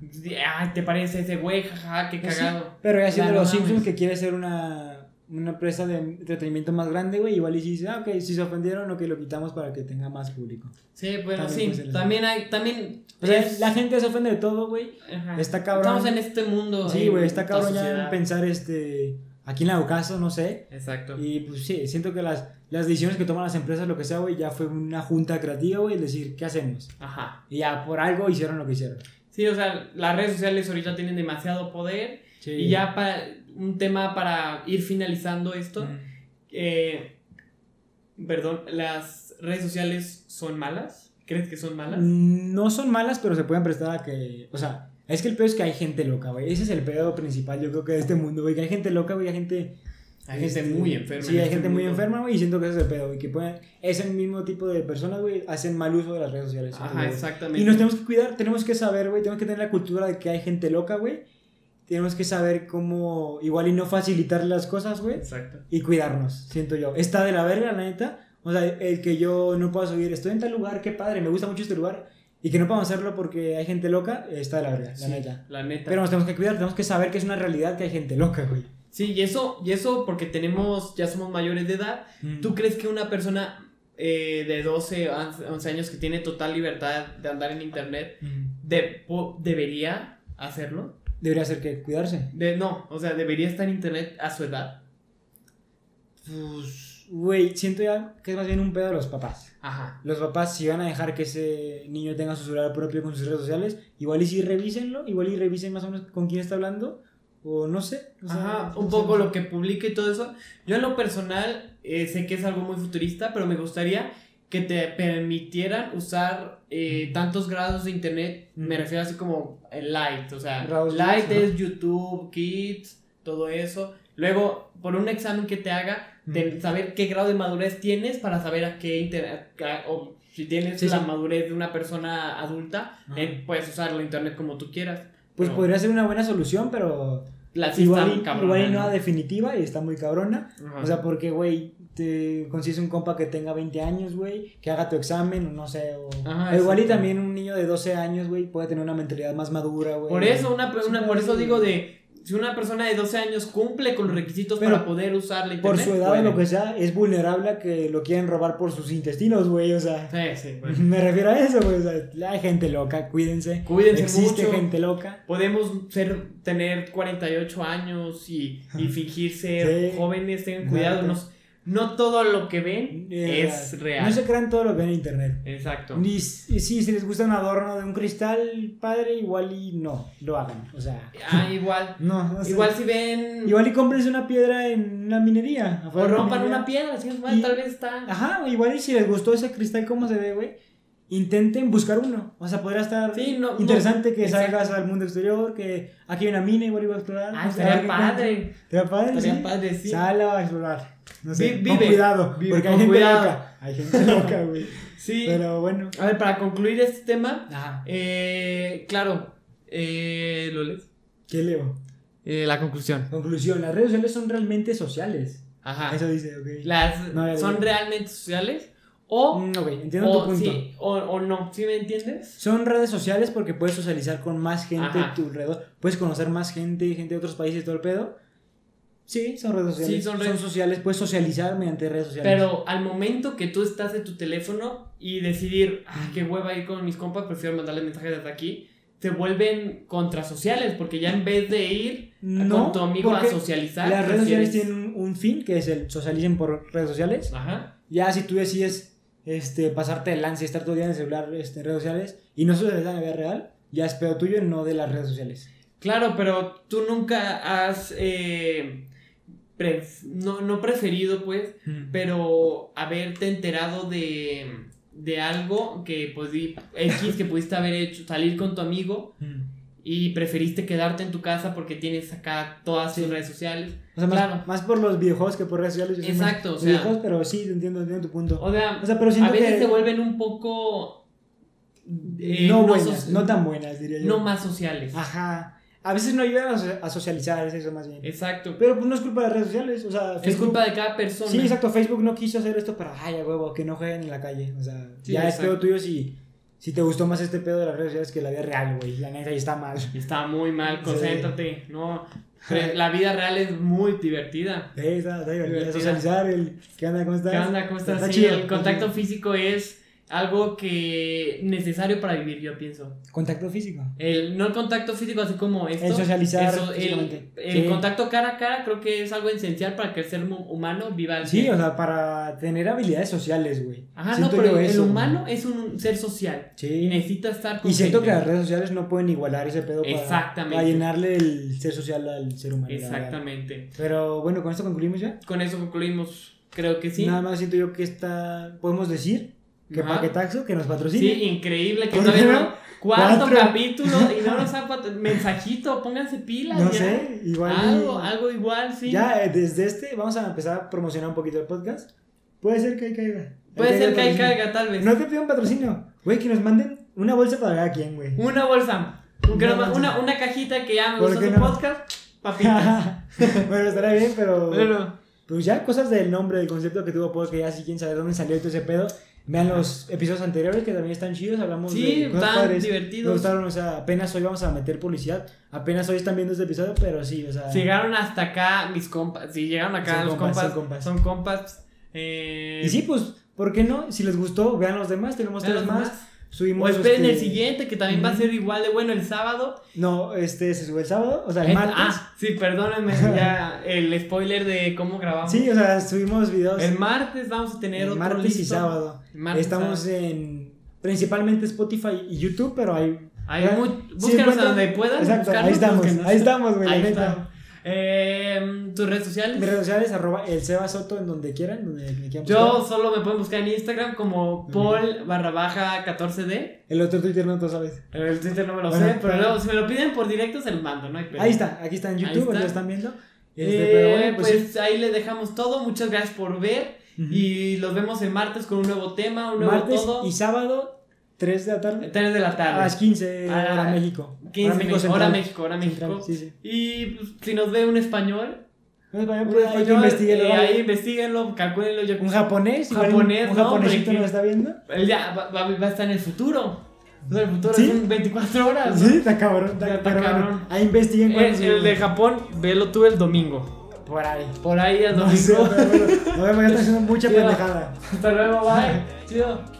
ay, ¿te parece ese güey? Jaja, qué Pues sí, cagado. pero ya siendo no los Simpsons que quiere ser una, una empresa de entretenimiento más grande, güey, igual y sí dice, ah, ok, si se ofendieron, ok, lo quitamos para que tenga más público. Sí, bueno, También sí. También hay, también. O sea, es- la gente se ofende de todo, güey. está cabrón. Estamos en este mundo. Sí, güey, está cabrón ya pensar, este, aquí en la Ocaso, no sé. Exacto. Y pues sí, siento que las, las decisiones que toman las empresas, lo que sea, güey, ya fue una junta creativa, güey, decir, ¿qué hacemos? Ajá. Y ya por algo hicieron lo que hicieron. Sí, o sea, las redes sociales ahorita tienen demasiado poder. Sí. Y ya un tema para ir finalizando esto. Mm. eh, perdón, ¿las redes sociales son malas? ¿Crees que son malas? Mm, No son malas, pero se pueden prestar a que. O sea, es que el pedo es que hay gente loca, güey. Ese es el pedo principal, yo creo que de este mundo, güey. Que hay gente loca, güey. Hay gente. Hay gente este, muy enferma. Sí, hay este gente muy enferma, güey. Y siento que ese es el pedo, güey. Que pueden. Ese mismo tipo de personas, güey, hacen mal uso de las redes sociales. Ajá, exactamente. Y nos tenemos que cuidar, tenemos que saber, güey. Tenemos que tener la cultura de que hay gente loca, güey. Tenemos que saber cómo. Igual y no facilitar las cosas, güey. Exacto. y cuidarnos, siento yo. Está de la verga, la neta. O sea, el que yo no pueda subir, estoy en tal lugar, qué padre, me gusta mucho este lugar. Y que no podamos hacerlo porque hay gente loca, está de la verga, la Sí, neta. La neta. Pero nos tenemos que cuidar, tenemos que saber que es una realidad que hay gente loca, güey. Sí, y eso, y eso porque tenemos, ya somos mayores de edad. ¿Tú crees que una persona eh, de 12, 11 años que tiene total libertad de andar en internet Mm. de- debería hacerlo? Debería ser que cuidarse. De, no, o sea, debería estar en internet a su edad. Pues, güey, siento ya que es más bien un pedo de los papás. Ajá. Los papás, si van a dejar que ese niño tenga su celular propio con sus redes sociales, igual y si revísenlo, igual y revisen más o menos con quién está hablando, o no sé. o sea, Ajá, un poco lo que publique y todo eso. Yo en lo personal eh, sé que es algo muy futurista, pero me gustaría que te permitieran usar eh, tantos grados de internet. Me refiero así como el light, o sea, light, es YouTube, Kids, todo eso. Luego, por un examen que te haga, de saber qué grado de madurez tienes para saber a qué internet, o si tienes Sí, la sí. madurez de una persona adulta, eh, puedes usar la internet como tú quieras. Pues Pero podría ser una buena solución, pero la sí igual, está cabrona, igual y no ¿no? definitiva y está muy cabrona. Ajá. O sea, porque, güey, te consigues un compa que tenga 20 años, güey, que haga tu examen, o no sé, o, Ajá, o igual y también un niño de 12 años, güey, puede tener una mentalidad más madura, güey. Por eso, una, por eso digo de si una persona de 12 años cumple con los requisitos Pero para poder usar la Por internet. su edad o puede. lo que sea, es vulnerable a que lo quieran robar por sus intestinos, güey, o sea. Sí, sí, bueno. Me refiero a eso, güey, o sea, hay gente loca, cuídense. Cuídense Existe mucho. gente loca. Podemos ser, tener 48 años y, y fingir ser Sí. jóvenes, tengan cuidado. No, no todo lo que ven es real. No se crean todo lo que ven en internet. Exacto. Ni si, si les gusta un adorno de un cristal padre, igual y no, lo hagan. O sea, Ah, igual. no, no sé. Igual si ven. Igual y cómprense una piedra en una minería. o rompan minería. una piedra, si es Y- tal vez está. Ajá, igual y si les gustó ese cristal, cómo se ve, güey. Intenten buscar uno. O sea, podría estar Sí, no, no, interesante que exacto. salgas al mundo exterior, que aquí hay una mina, igual iba a explorar. Ah, estaría padre. Estaría padre, Estaría sí. padre, sí. Sal a explorar. No sé, Vi- con vive, cuidado, vive, porque hay con gente cuidado. loca. Hay gente loca, güey. Sí. Pero bueno. A ver, para concluir este tema, Ajá. eh, claro, eh, ¿lo lees? ¿Qué leo? Eh, la conclusión. Conclusión, las redes sociales son realmente sociales. Ajá. Eso dice, ok. Las, No, ¿Son realmente sociales? O, Mm, entiendo o, tu punto. sí, o, o no, ¿sí me entiendes? Son redes sociales porque puedes socializar con más gente Ajá. a tu alrededor. Puedes conocer más gente, gente de otros países todo el pedo. Sí, son redes sociales. Sí, son redes- sociales. Puedes socializar mediante redes sociales. Pero al momento que tú estás en tu teléfono y decidir, ah, qué hueva ir con mis compas, prefiero mandarles mensajes desde aquí, se vuelven contrasociales porque ya en vez de ir no, con tu amigo a socializar, Las redes sociales tienen un, un fin que es el socialicen por redes sociales. Ajá. Ya si tú decides este, pasarte el lance y estar todo el día en el celular este, en redes sociales y no socializar en la vida real, ya es pedo tuyo, no de las redes sociales. Claro, pero tú nunca has, eh, no, no preferido, pues, pero haberte enterado de, de algo que, pues, X que pudiste haber hecho, salir con tu amigo Mm. Y preferiste quedarte en tu casa porque tienes acá todas tus Sí. redes sociales. O sea, Claro. más por los videojuegos que por redes sociales. yo Exacto, o sea- videojuegos, pero sí, entiendo, entiendo tu punto. O sea, O sea, pero a veces que- se vuelven un poco... eh, no buenas, so- no tan buenas, diría yo. no más sociales. Ajá. A veces no ayudan a, so- a socializar, es eso más bien. Exacto. Pero pues no es culpa de las redes sociales, o sea, es culpa de cada persona. Sí, exacto, Facebook no quiso hacer esto para, ay, a huevo, que no jueguen en la calle. O sea, Sí, ya es exacto. pedo tuyo si, si te gustó más este pedo de las redes sociales que la vida real, güey. La neta, ahí está mal. Está muy mal, Sí. concéntrate. No, la vida real es muy divertida. Sí, está, está. Divertida. Socializar, el, ¿qué onda, cómo estás? ¿Qué onda? ¿Cómo estás? Está Sí, chido, el contacto chido. físico es algo que necesario para vivir, yo pienso. Contacto físico. El, no el contacto físico así como esto. El socializar eso, el, el Sí. contacto cara a cara creo que es algo esencial para que el ser humano viva al Sí, o sea, para tener habilidades sociales, güey. Ajá, Siento no, pero yo el eso, humano güey. es un ser social. Y Sí. necesita estar con Y siento que las redes sociales no pueden igualar ese pedo para, Exactamente. para llenarle el ser social al ser humano. Exactamente. Pero bueno, con esto concluimos ya. Con eso concluimos. Creo que sí. Nada más siento yo que está. Podemos decir que Ajá. Paquetaxo, que nos Sí, patrocine. increíble que ¿Por todavía no. Cuarto Cuatro. capítulo y no nos ha pat- mensajito, pónganse pilas. No ya. sé, igual. Algo, algo igual, sí. Ya eh, desde este vamos a empezar a promocionar un poquito el podcast. Puede ser que ahí caiga. Puede ser que ahí caiga, tal vez. No te pido un patrocinio. Güey, que nos manden una bolsa para cada quien, güey. Una bolsa. Un Una bolsa. una, una cajita que ya me ¿Por gustó qué su no? podcast. Papitas. bueno, estará bien, pero. bueno, Pues ya cosas del nombre, del concepto que tuvo, porque ya si quieren saber dónde salió todo ese pedo, vean los episodios anteriores que también están chidos, hablamos Sí, de cosas padres. divertidos. Me gustaron, o sea, apenas hoy vamos a meter publicidad, apenas hoy están viendo este episodio, pero sí, o sea... si llegaron hasta acá mis compas. Si llegaron acá los compas, compas, son compas. Son compas. eh, Y sí, pues, ¿por qué no? Si les gustó, vean los demás, tenemos vean tres los más. demás. Subimos... O esperen este, el siguiente que también va a ser igual de bueno el sábado. No, este se sube el sábado, o sea, el Eh, martes. Ah, sí, perdónenme ya el spoiler de cómo grabamos. sí, o sea, subimos videos el martes vamos a tener el otro martes y sábado. Martes, Estamos sábado. en principalmente Spotify y YouTube, pero hay... Hay muy, búscanos a donde puedan. Exacto, ahí estamos, ahí estamos, güey, Ahí neta. Eh, ¿Tus redes sociales? Mis redes sociales, arroba el Seba Soto en donde quieran, donde me quieran Yo buscar. solo me pueden buscar en Instagram como Paul barra baja 14D. El otro Twitter no tú sabes. El Twitter no me lo Bueno, sé, pero pero- luego, si me lo piden por directo se lo mando, no hay. Ahí está, aquí está en YouTube, está. ya están viendo. Este, Eh, pero bueno, pues pues, sí. ahí le dejamos todo. Muchas gracias por ver. Ujú. Y los vemos el martes con un nuevo tema, un nuevo Martes todo. y sábado, 3 de la tarde. 3 de la A tarde. las 15 Ah, hora México. 15 hora México. Hora. México, hora México. Central, Sí, sí. Y pues, si nos ve un español, No, español, un pues, hay que español, investigarlo, eh, ahí investiguenlo, calcúlenlo. Yo, Un japonés, Japonés, un no, japonesito nos está viendo. Él ya va, va- va a estar en el futuro. O sea, el futuro ¿Sí? es un 24 horas. ¿no? Sí, está cabrón. Está, cabrón. ahí investiguen cuál El, es el de Japón, velo tú el domingo. Por ahí. Por ahí el No domingo. sé, pero bueno, ya está haciendo mucha Chido. pendejada. Hasta luego, bye. Chido.